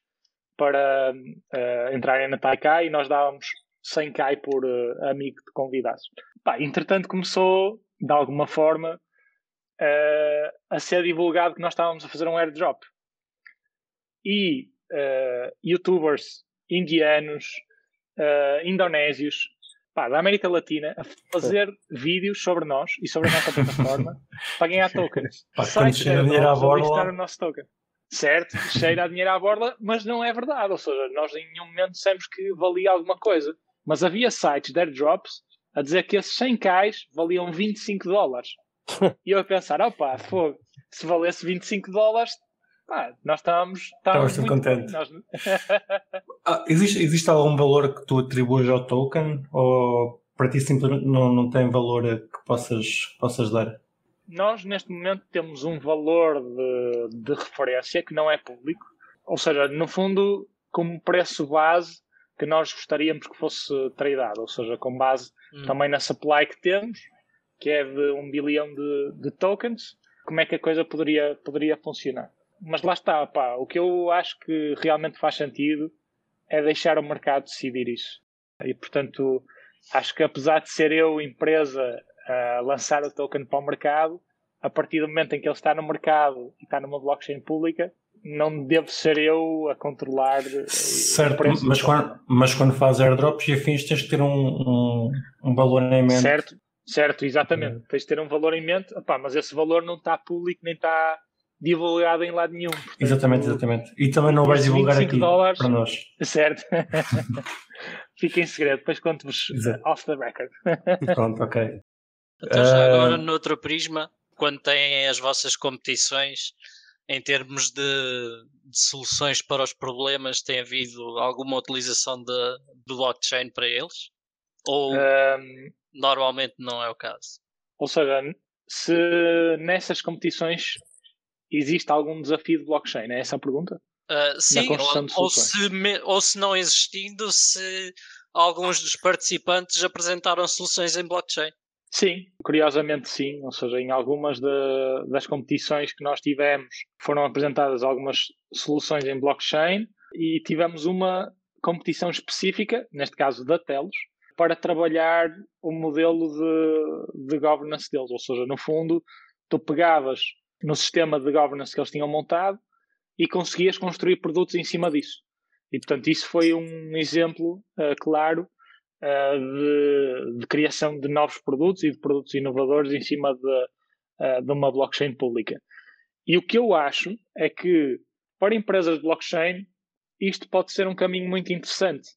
para uh, entrarem na Taikai e nós dávamos 100 Kai por uh, amigo que convidasse. Pá, entretanto começou de alguma forma uh, a ser divulgado que nós estávamos a fazer um airdrop e youtubers indianos indonésios pá, da América Latina a fazer vídeos sobre nós e sobre a nossa plataforma para ganhar tokens. Pá, Sai cheira dinheiro à borda. o nosso token. Certo, cheira a dinheiro à borda, mas não é verdade. Ou seja, nós em nenhum momento dissemos que valia alguma coisa. Mas havia sites de airdrops a dizer que esses 100 cais valiam 25 dólares. e eu a pensar, opá, fogo, se valesse 25 dólares, pá, nós estávamos, estávamos muito contentes. Nós... ah, existe, existe algum valor que tu atribuas ao token ou para ti simplesmente não, não tem valor que possas, possas dar? Nós neste momento temos um valor de, de referência que não é público, ou seja, no fundo, como preço base que nós gostaríamos que fosse tradeado, ou seja, com base hum. também na supply que temos, que é de um bilhão de, de tokens, como é que a coisa poderia, poderia funcionar. Mas lá está, pá, o que eu acho que realmente faz sentido é deixar o mercado decidir isso. E portanto, acho que apesar de ser eu, empresa, a lançar o token para o mercado, a partir do momento em que ele está no mercado e está numa blockchain pública, não devo ser eu a controlar. Certo, mas quando, mas quando faz airdrops e afins, tens de ter um, um, um valor em mente. Certo, certo, exatamente. Uhum. Tens de ter um valor em mente, mas esse valor não está público nem está divulgado em lado nenhum. Portanto, exatamente, exatamente. E também não vais divulgar aqui dólares, para nós. Certo. Fica em segredo, depois conto-vos off the record. Pronto, ok. Então já uh... agora, noutro prisma, quando têm as vossas competições, em termos de, de, soluções para os problemas, tem havido alguma utilização de, de blockchain para eles? Ou um, normalmente não é o caso? Ou seja, se nessas competições existe algum desafio de blockchain? É essa a pergunta? Uh, sim, ou, ou, se me, ou se não existindo, se alguns dos participantes apresentaram soluções em blockchain. Sim, curiosamente sim. Ou seja, em algumas de, das competições que nós tivemos foram apresentadas algumas soluções em blockchain e tivemos uma competição específica, neste caso da Telos, para trabalhar o modelo de, de governance deles. Ou seja, no fundo, tu pegavas no sistema de governance que eles tinham montado e conseguias construir produtos em cima disso. E, portanto, isso foi um exemplo uh, claro uh, de, de, criação de novos produtos e de produtos inovadores em cima de, uh, de uma blockchain pública. E o que eu acho é que, para empresas de blockchain, isto pode ser um caminho muito interessante.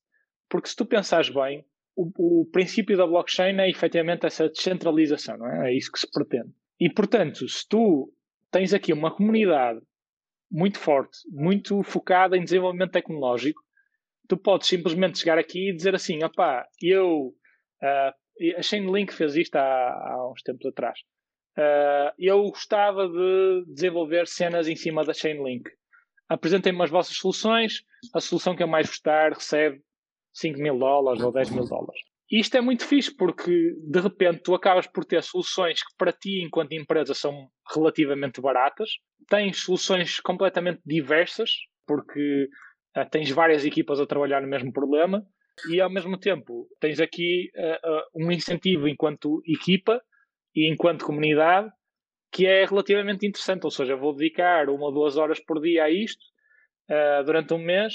Porque se tu pensares bem, o, o princípio da blockchain é efetivamente essa descentralização, é? É isso que se pretende. E, portanto, se tu tens aqui uma comunidade muito forte, muito focada em desenvolvimento tecnológico, tu podes simplesmente chegar aqui e dizer assim, opá, eu, uh, a Chainlink fez isto há, há uns tempos atrás, uh, eu gostava de desenvolver cenas em cima da Chainlink. Apresentem-me as vossas soluções, a solução que eu mais gostar recebe 5 mil dólares ou 10 mil dólares. E isto é muito fixe porque de repente tu acabas por ter soluções que para ti, enquanto empresa, são relativamente baratas, tens soluções completamente diversas, porque uh, tens várias equipas a trabalhar no mesmo problema, e ao mesmo tempo tens aqui uh, uh, um incentivo enquanto equipa e enquanto comunidade que é relativamente interessante. Ou seja, vou dedicar uma ou duas horas por dia a isto durante um mês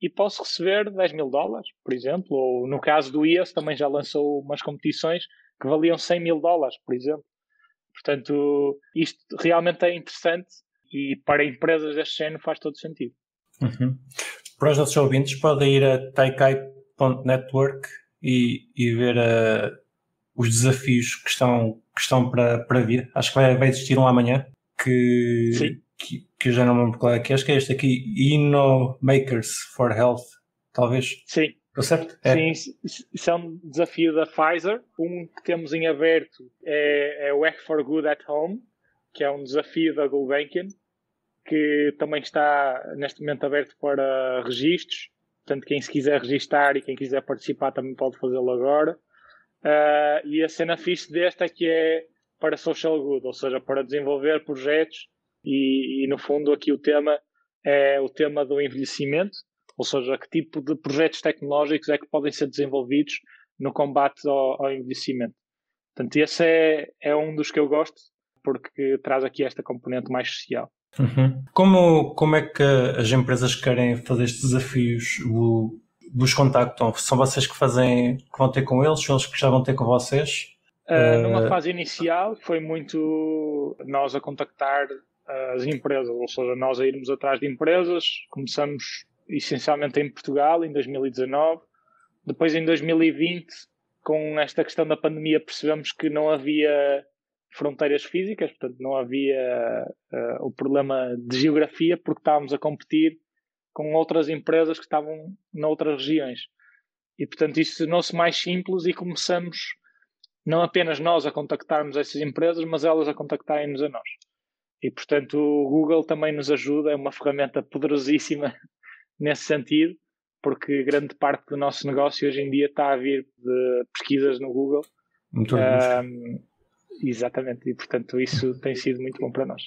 e posso receber 10 mil dólares, por exemplo, ou no caso do IAS também já lançou umas competições que valiam 100 mil dólares, por exemplo. Portanto, isto realmente é interessante e para empresas deste género faz todo sentido. Uhum. Para os nossos ouvintes, podem ir a taikai.network e, e ver uh, os desafios que estão, que estão para, para vir. Acho que vai, vai existir um amanhã que, Sim que, que eu já não me lembro qual é que é, acho que é este aqui, Inno Makers for Health, talvez. Sim. Estou certo? É. Sim, isso é um desafio da Pfizer. Um que temos em aberto é, é o Act for Good at Home, que é um desafio da Gulbenkian, que também está neste momento aberto para registros. Portanto, quem se quiser registar e quem quiser participar também pode fazê-lo agora. Uh, e a cena fixe deste é que é para social good, ou seja, para desenvolver projetos e, e, no fundo aqui o tema é o tema do envelhecimento, ou seja, que tipo de projetos tecnológicos é que podem ser desenvolvidos no combate ao, ao envelhecimento. Portanto, esse é, é um dos que eu gosto, porque traz aqui esta componente mais social. Uhum. Como, como é que as empresas que querem fazer estes desafios vos contactam? São vocês que fazem, que vão ter com eles, ou eles que já vão ter com vocês? Uh, numa fase inicial foi muito nós a contactar as empresas, ou seja, nós a irmos atrás de empresas. Começamos essencialmente em Portugal em 2019. Depois, em 2020, com esta questão da pandemia, percebemos que não havia fronteiras físicas, portanto não havia uh, o problema de geografia porque estávamos a competir com outras empresas que estavam noutras regiões. E portanto isso tornou-se mais simples e começamos não apenas nós a contactarmos essas empresas, mas elas a contactarem-nos a nós. E portanto o Google também nos ajuda, é uma ferramenta poderosíssima nesse sentido, porque grande parte do nosso negócio hoje em dia está a vir de pesquisas no Google. Muito um, Exatamente, e portanto isso tem sido muito bom para nós.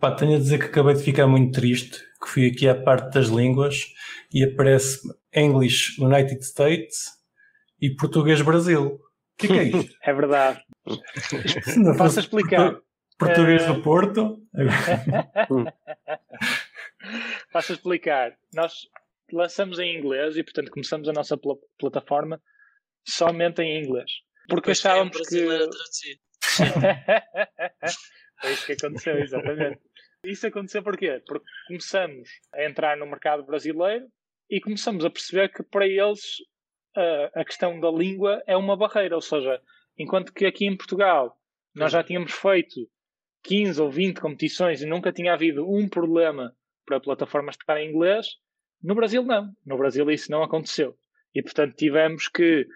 Pá, tenho a dizer que acabei de ficar muito triste, que fui aqui à parte das línguas e aparece English United States e Português Brasil. O que, que é isto? é verdade. Posso explicar. Português do Porto? Posso explicar. Nós lançamos em inglês e, portanto, começamos a nossa pl plataforma somente em inglês. Porque achávamos que. Foi isso que aconteceu, exatamente. Isso aconteceu porquê? Porque começamos a entrar no mercado brasileiro e começamos a perceber que para eles a, a questão da língua é uma barreira. Ou seja, enquanto que aqui em Portugal nós já tínhamos feito 15 ou 20 competições e nunca tinha havido um problema para a plataforma estar em inglês, no Brasil não. No Brasil isso não aconteceu. E portanto tivemos que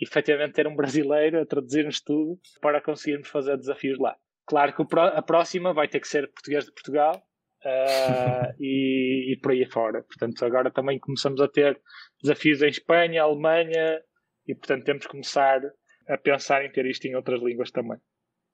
efetivamente ter um brasileiro a traduzir-nos tudo para conseguirmos fazer desafios lá. Claro que a próxima vai ter que ser português de Portugal uh, e, e, por aí fora. Portanto, agora também começamos a ter desafios em Espanha, Alemanha e, portanto, temos que começar a pensar em ter isto em outras línguas também.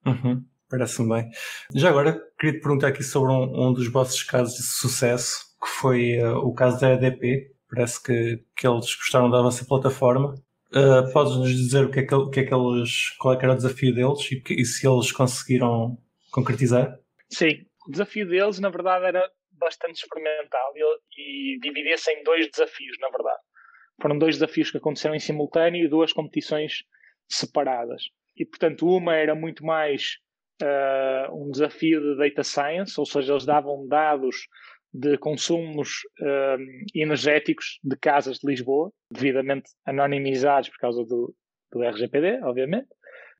Uhum, Parece-me bem. Já agora, queria te perguntar aqui sobre um, um dos vossos casos de sucesso, que foi uh, o caso da EDP. Parece que, que eles gostaram da vossa plataforma Uh, Podes-nos dizer o que, é que, o que é que eles, qual é que era o desafio deles e, e se eles conseguiram concretizar? Sim, o desafio deles, na verdade, era bastante experimental e, e dividia-se em dois desafios, na verdade. Foram dois desafios que aconteceram em simultâneo e duas competições separadas. E, portanto, uma era muito mais uh, um desafio de data science, ou seja, eles davam dados de consumos um, energéticos de casas de Lisboa, devidamente anonimizados por causa do, do RGPD, obviamente,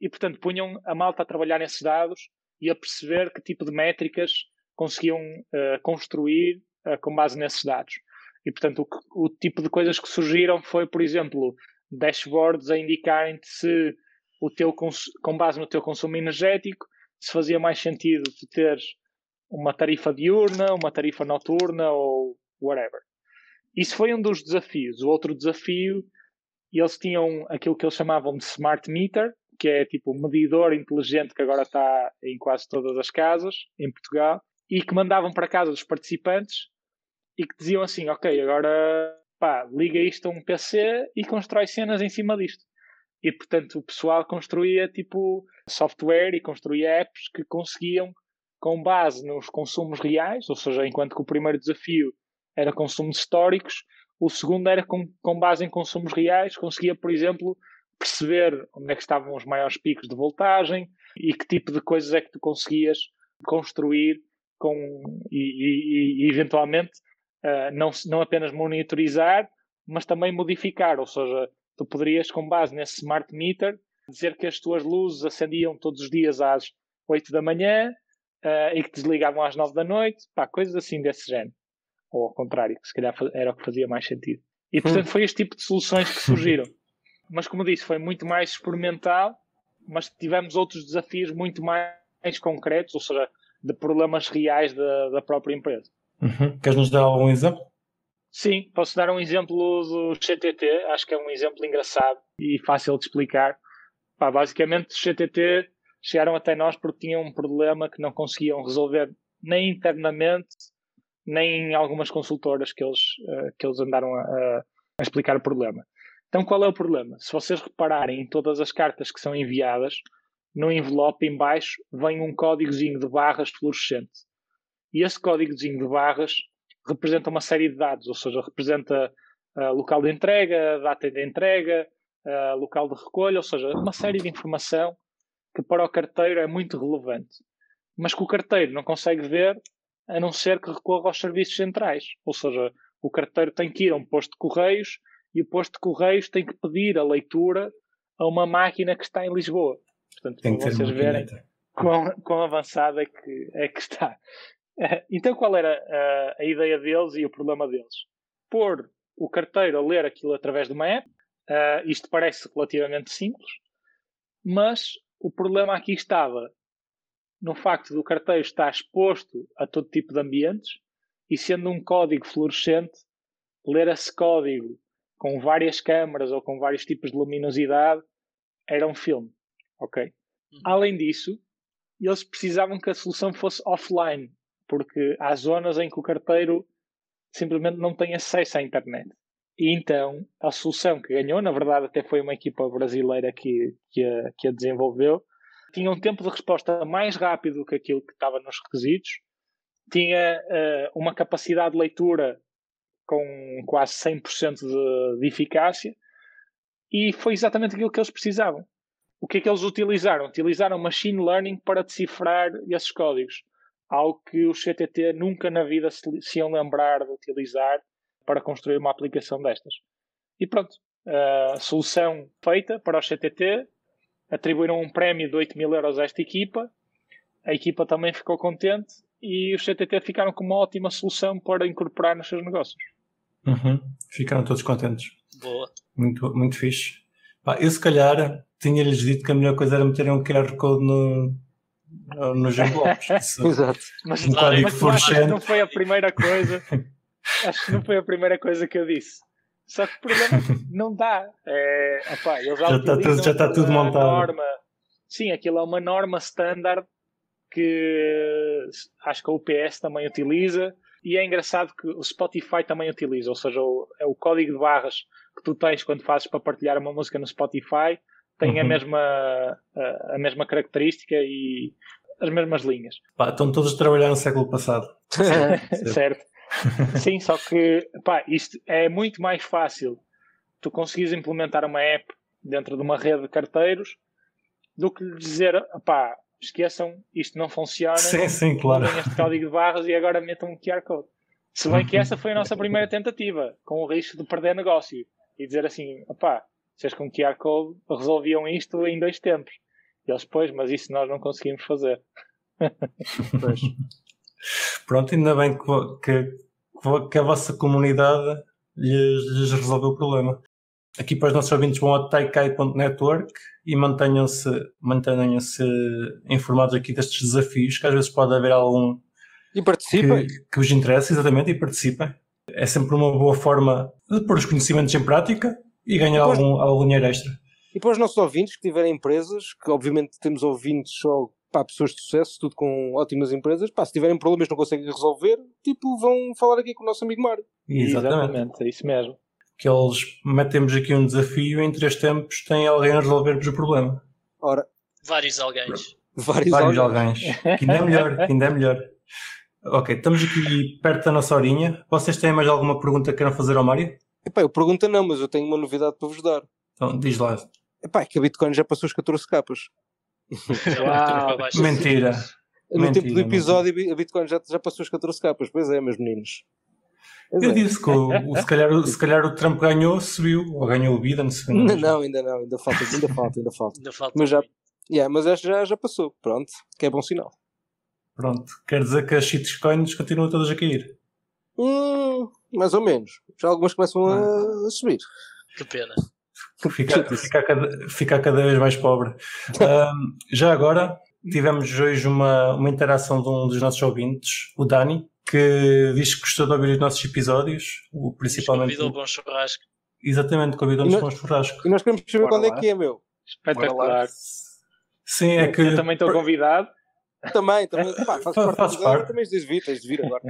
e portanto punham a malta a trabalhar nesses dados e a perceber que tipo de métricas conseguiam uh, construir uh, com base nesses dados. E portanto o, o, tipo de coisas que surgiram foi, por exemplo, dashboards a indicarem-te se o teu com base no teu consumo energético se fazia mais sentido tu teres uma tarifa diurna, uma tarifa noturna ou whatever. Isso foi um dos desafios. O outro desafio, eles tinham aquilo que eles chamavam de smart meter, que é tipo um medidor inteligente que agora está em quase todas as casas em Portugal e que mandavam para casa dos participantes e que diziam assim: Ok, agora pá, liga isto a um PC e constrói cenas em cima disto. E portanto o pessoal construía tipo software e construía apps que conseguiam com base nos consumos reais, ou seja, enquanto que o primeiro desafio era consumos históricos, o segundo era com, com base em consumos reais, conseguia, por exemplo, perceber onde é que estavam os maiores picos de voltagem e que tipo de coisas é que tu conseguias construir com, e, e, e eventualmente uh, não, não apenas monitorizar, mas também modificar, ou seja, tu poderias, com base nesse smart meter, dizer que as tuas luzes acendiam todos os dias às 8 da manhã uh, e que desligavam às nove da noite, pá, coisas assim desse género. Ou ao contrário, que se calhar era o que fazia mais sentido. E hum. portanto foi este tipo de soluções que surgiram. mas como disse, foi muito mais experimental, mas tivemos outros desafios muito mais concretos, ou seja, de problemas reais da, da própria empresa. Uhum. Queres nos dar algum exemplo? Sim, posso dar um exemplo do CTT, acho que é um exemplo engraçado e fácil de explicar. Pá, basicamente, o CTT chegaram até nós porque tinham um problema que não conseguiam resolver nem internamente, nem em algumas consultoras que eles, uh, que eles andaram a, a, explicar o problema. Então, qual é o problema? Se vocês repararem em todas as cartas que são enviadas, no envelope em baixo vem um códigozinho de barras fluorescente. E esse códigozinho de barras representa uma série de dados, ou seja, representa uh, local de entrega, data de entrega, uh, local de recolha, ou seja, uma série de informação que para o carteiro é muito relevante, mas que o carteiro não consegue ver a não ser que recorra aos serviços centrais. Ou seja, o carteiro tem que ir a um posto de correios e o posto de correios tem que pedir a leitura a uma máquina que está em Lisboa. Portanto, tem que vocês verem. quão, quão avançado é que, é que está. Então, qual era a, a ideia deles e o problema deles? Pôr o carteiro a ler aquilo através de uma app. Uh, isto parece relativamente simples, mas o problema aqui estava no facto do carteiro estar exposto a todo tipo de ambientes e sendo um código fluorescente, ler esse código com várias câmaras ou com vários tipos de luminosidade era um filme, ok? Uhum. Além disso, eles precisavam que a solução fosse offline, porque há zonas em que o carteiro simplesmente não tem acesso à internet. E então, a solução que ganhou, na verdade até foi uma equipa brasileira que, que, a, que a desenvolveu, tinha um tempo de resposta mais rápido que aquilo que estava nos requisitos, tinha uh, uma capacidade de leitura com quase 100% de, de eficácia e foi exatamente aquilo que eles precisavam. O que é que eles utilizaram? Utilizaram machine learning para decifrar esses códigos, algo que os CTT nunca na vida se, se iam lembrar de utilizar para construir uma aplicação destas. E pronto, a solução feita para os CTT, atribuíram um prémio de 8 mil euros a esta equipa, a equipa também ficou contente e os CTT ficaram com uma ótima solução para incorporar nos seus negócios. Uhum. Ficaram todos contentes. Boa. Muito, muito fixe. Pá, eu se calhar tinha-lhes dito que a melhor coisa era meterem um QR Code no, nos envelopes. Exato. Mas, um código mas acho que não foi a primeira coisa. acho que não foi a primeira coisa que eu disse. Só que o problema é não dá. É, opa, eles já, está tudo, já está tudo montado. Norma. Sim, aquilo é uma norma standard que acho que a UPS também utiliza e é engraçado que o Spotify também utiliza, ou seja, o, é o código de barras que tu tens quando fazes para partilhar uma música no Spotify tem uhum. a, mesma, a, a, mesma característica e as mesmas linhas. Pá, estão todos a trabalhar no século passado. certo. Sim, só que pá, isto é muito mais fácil tu conseguires implementar uma app dentro de uma rede de carteiros do que lhe dizer, pá, esqueçam, isto não funciona. Sim, sim, claro. Tem este código de barras e agora metam um QR Code. Se bem que essa foi a nossa primeira tentativa, com o risco de perder negócio e dizer assim: opá, vocês com QR Code resolviam isto em dois tempos. E eles, pois, mas isso nós não conseguimos fazer. pois. Pronto, ainda bem que, que, que a vossa comunidade lhes, lhes resolveu o problema. Aqui para os nossos ouvintes vão a taikai.network e mantenham-se mantenham informados aqui destes desafios, que às vezes pode haver algum e participem. Que, que vos interessa, exatamente, e participem. É sempre uma boa forma de pôr os conhecimentos em prática e ganhar e algum, algum dinheiro extra. E para os nossos ouvintes que tiverem empresas, que obviamente temos ouvintes só para pessoas de sucesso, tudo com ótimas empresas, pá, se tiverem problemas não conseguem resolver, tipo, vão falar aqui com o nosso amigo Mário. Exatamente. Exatamente, é isso mesmo que eles metemos aqui um desafio e em três tempos tem alguém a resolver-vos o problema. Ora. Vários alguém. Vários, Vários alguém. que ainda é melhor, que ainda é melhor. Ok, estamos aqui perto da nossa horinha. Vocês têm mais alguma pergunta que queiram fazer ao Mário? Epá, eu pergunto não, mas eu tenho uma novidade para vos dar. Então, diz lá. Epá, é que a Bitcoin já passou os 14 capas. Uau, mentira. No mentira, tempo do episódio, mentira. a Bitcoin já, já passou os 14 capas. Pois é, meus meninos. Eu é. disse que o, o, se, calhar, se calhar o Trump ganhou, subiu, ou ganhou o Biden, se não, não, ainda não, ainda falta, ainda falta, ainda falta. ainda falta mas já, yeah, mas já, já passou, pronto, que é bom sinal. Pronto, quer dizer que as shitcoins continuam todas a cair? Hum, mais ou menos. Já algumas começam a, ah. a subir. Que pena. Fica, fica, cada, fica cada vez mais pobre. um, já agora, tivemos hoje uma, uma interação de um dos nossos ouvintes, o Dani, que diz que gostou de ouvir os nossos episódios, o, principalmente. Convidou para um churrasco. Exatamente, convidou-nos para um churrasco. E nós queremos saber quando é que é, meu. Espetacular. Sim, é que. Eu também estou convidado. Também, também. Pá, faz parte faz parte. Também tens de vir, tens de vir agora.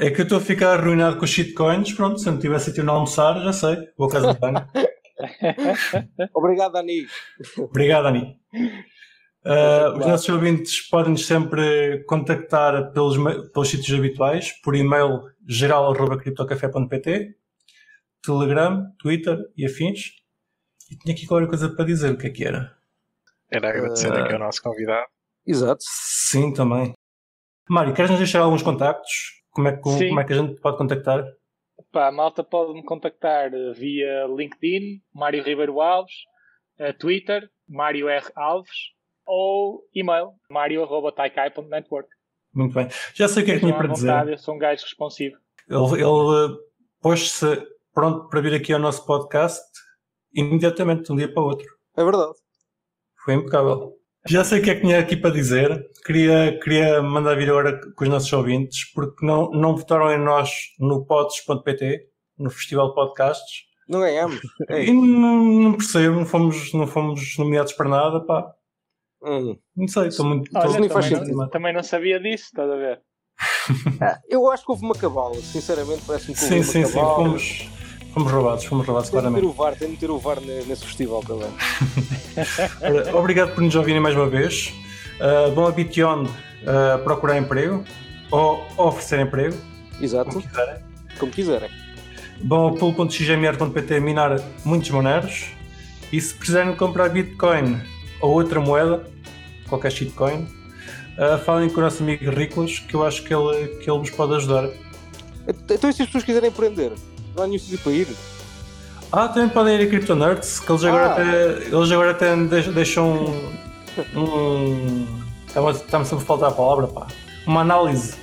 É que eu estou a ficar arruinado com os shitcoins. Pronto, se não tivesse aqui no almoçar, já sei. Vou a casa de banho. Obrigado, Dani. Obrigado, Dani. Uh, os nossos ouvintes podem sempre contactar pelos, pelos sítios habituais, por e-mail geral.criptocafé.pt, Telegram, Twitter e afins. E tinha aqui qualquer coisa para dizer, o que é que era? Era agradecer uh, aqui ao nosso convidado. Exato. Sim, também. Mário, queres-nos deixar alguns contactos? Como é, que, como é que a gente pode contactar? Pá, a malta pode me contactar via LinkedIn, Mário Ribeiro Alves, Twitter, Mário R. Alves, ou e-mail mario.taikai.network. Muito bem. Já sei o que é que tinha para dizer. Eu sou um gajo responsivo. Ele, ele uh, pôs-se pronto para vir aqui ao nosso podcast imediatamente, de um dia para o outro. É verdade. Foi impecável. Já sei o que é que tinha aqui para dizer. Queria, queria mandar vir agora com os nossos ouvintes, porque não, não votaram em nós no pods.pt, no Festival de Podcasts. Não ganhamos. É. E não, não, percebo, não fomos, não fomos nomeados para nada, pá. Hum. Não sei, estou muito. Olha, também, não, também não sabia disso, estás a ver? Ah, eu acho que houve uma cabala, sinceramente, parece-me que houve sim, uma sim, cabala. Sim, fomos, fomos roubados, fomos roubados, tem claramente. Tem de ter o VAR, tem de ter o VAR nesse festival também. Obrigado por nos ouvirem mais uma vez. Uh, bom a Beyond uh, procurar emprego ou oferecer emprego. Exato. Como quiserem. Como quiserem. Bom a minar muitos moneros. E se precisarem comprar Bitcoin ou outra moeda, qualquer shitcoin, uh, falem com o nosso amigo Riclas, que eu acho que ele, que ele vos pode ajudar. Então, e se as pessoas quiserem aprender, não há nenhum sítio para ir? Ah, também podem ir a Crypto Nerds, que eles agora ah. até, eles agora até deixam um. um Está-me sempre a faltar a palavra, pá. Uma análise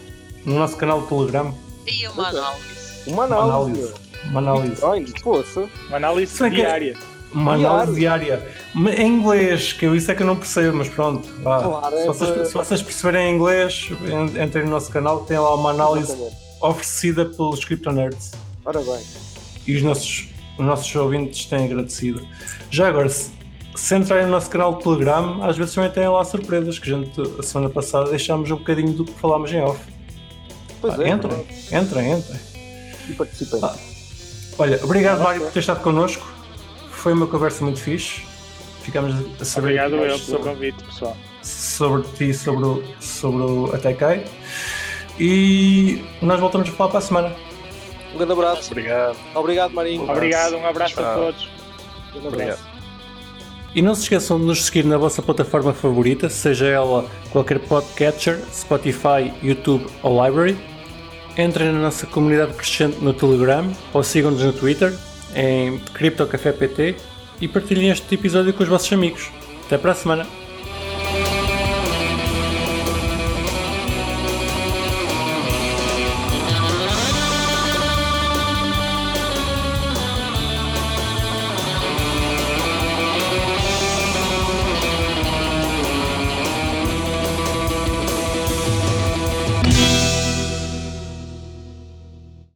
no nosso canal do Telegram. E uma análise. Uma análise. Uma análise. Uma análise. Poxa. Uma análise diária. Uma análise diária. Em inglês, que eu, isso é que eu não percebo, mas pronto. Vá. Claro, se, vocês, é... se, vocês, perceberem em inglês, entrem no nosso canal, tem lá uma análise Exatamente. oferecida pelos Crypto Nerds. Ora bem. E os nossos, os nossos ouvintes têm agradecido. Já agora, se, se entrarem no nosso canal do Telegram, às vezes também têm lá surpresas, que a gente, a semana passada, deixámos um bocadinho do que falámos em off. Pois ah, é. Entrem, entrem, entrem. E participem. Ah, olha, obrigado, Mário, por ter estado connosco foi uma conversa muito fixe. Ficamos a saber. Obrigado eu pelo convite, pessoal. Sobre ti, sobre o, sobre o Atekai. E nós voltamos a falar para a semana. Um grande abraço. Obrigado. Obrigado, Marinho. Obrigado, um abraço Tchau. a todos. Um abraço. E não se esqueçam de nos seguir na vossa plataforma favorita, seja ela qualquer podcatcher, Spotify, YouTube ou Library. Entrem na nossa comunidade crescente no Telegram ou sigam-nos no Twitter em CryptoCafé PT e partilhem este episódio com os vossos amigos. Até para a semana!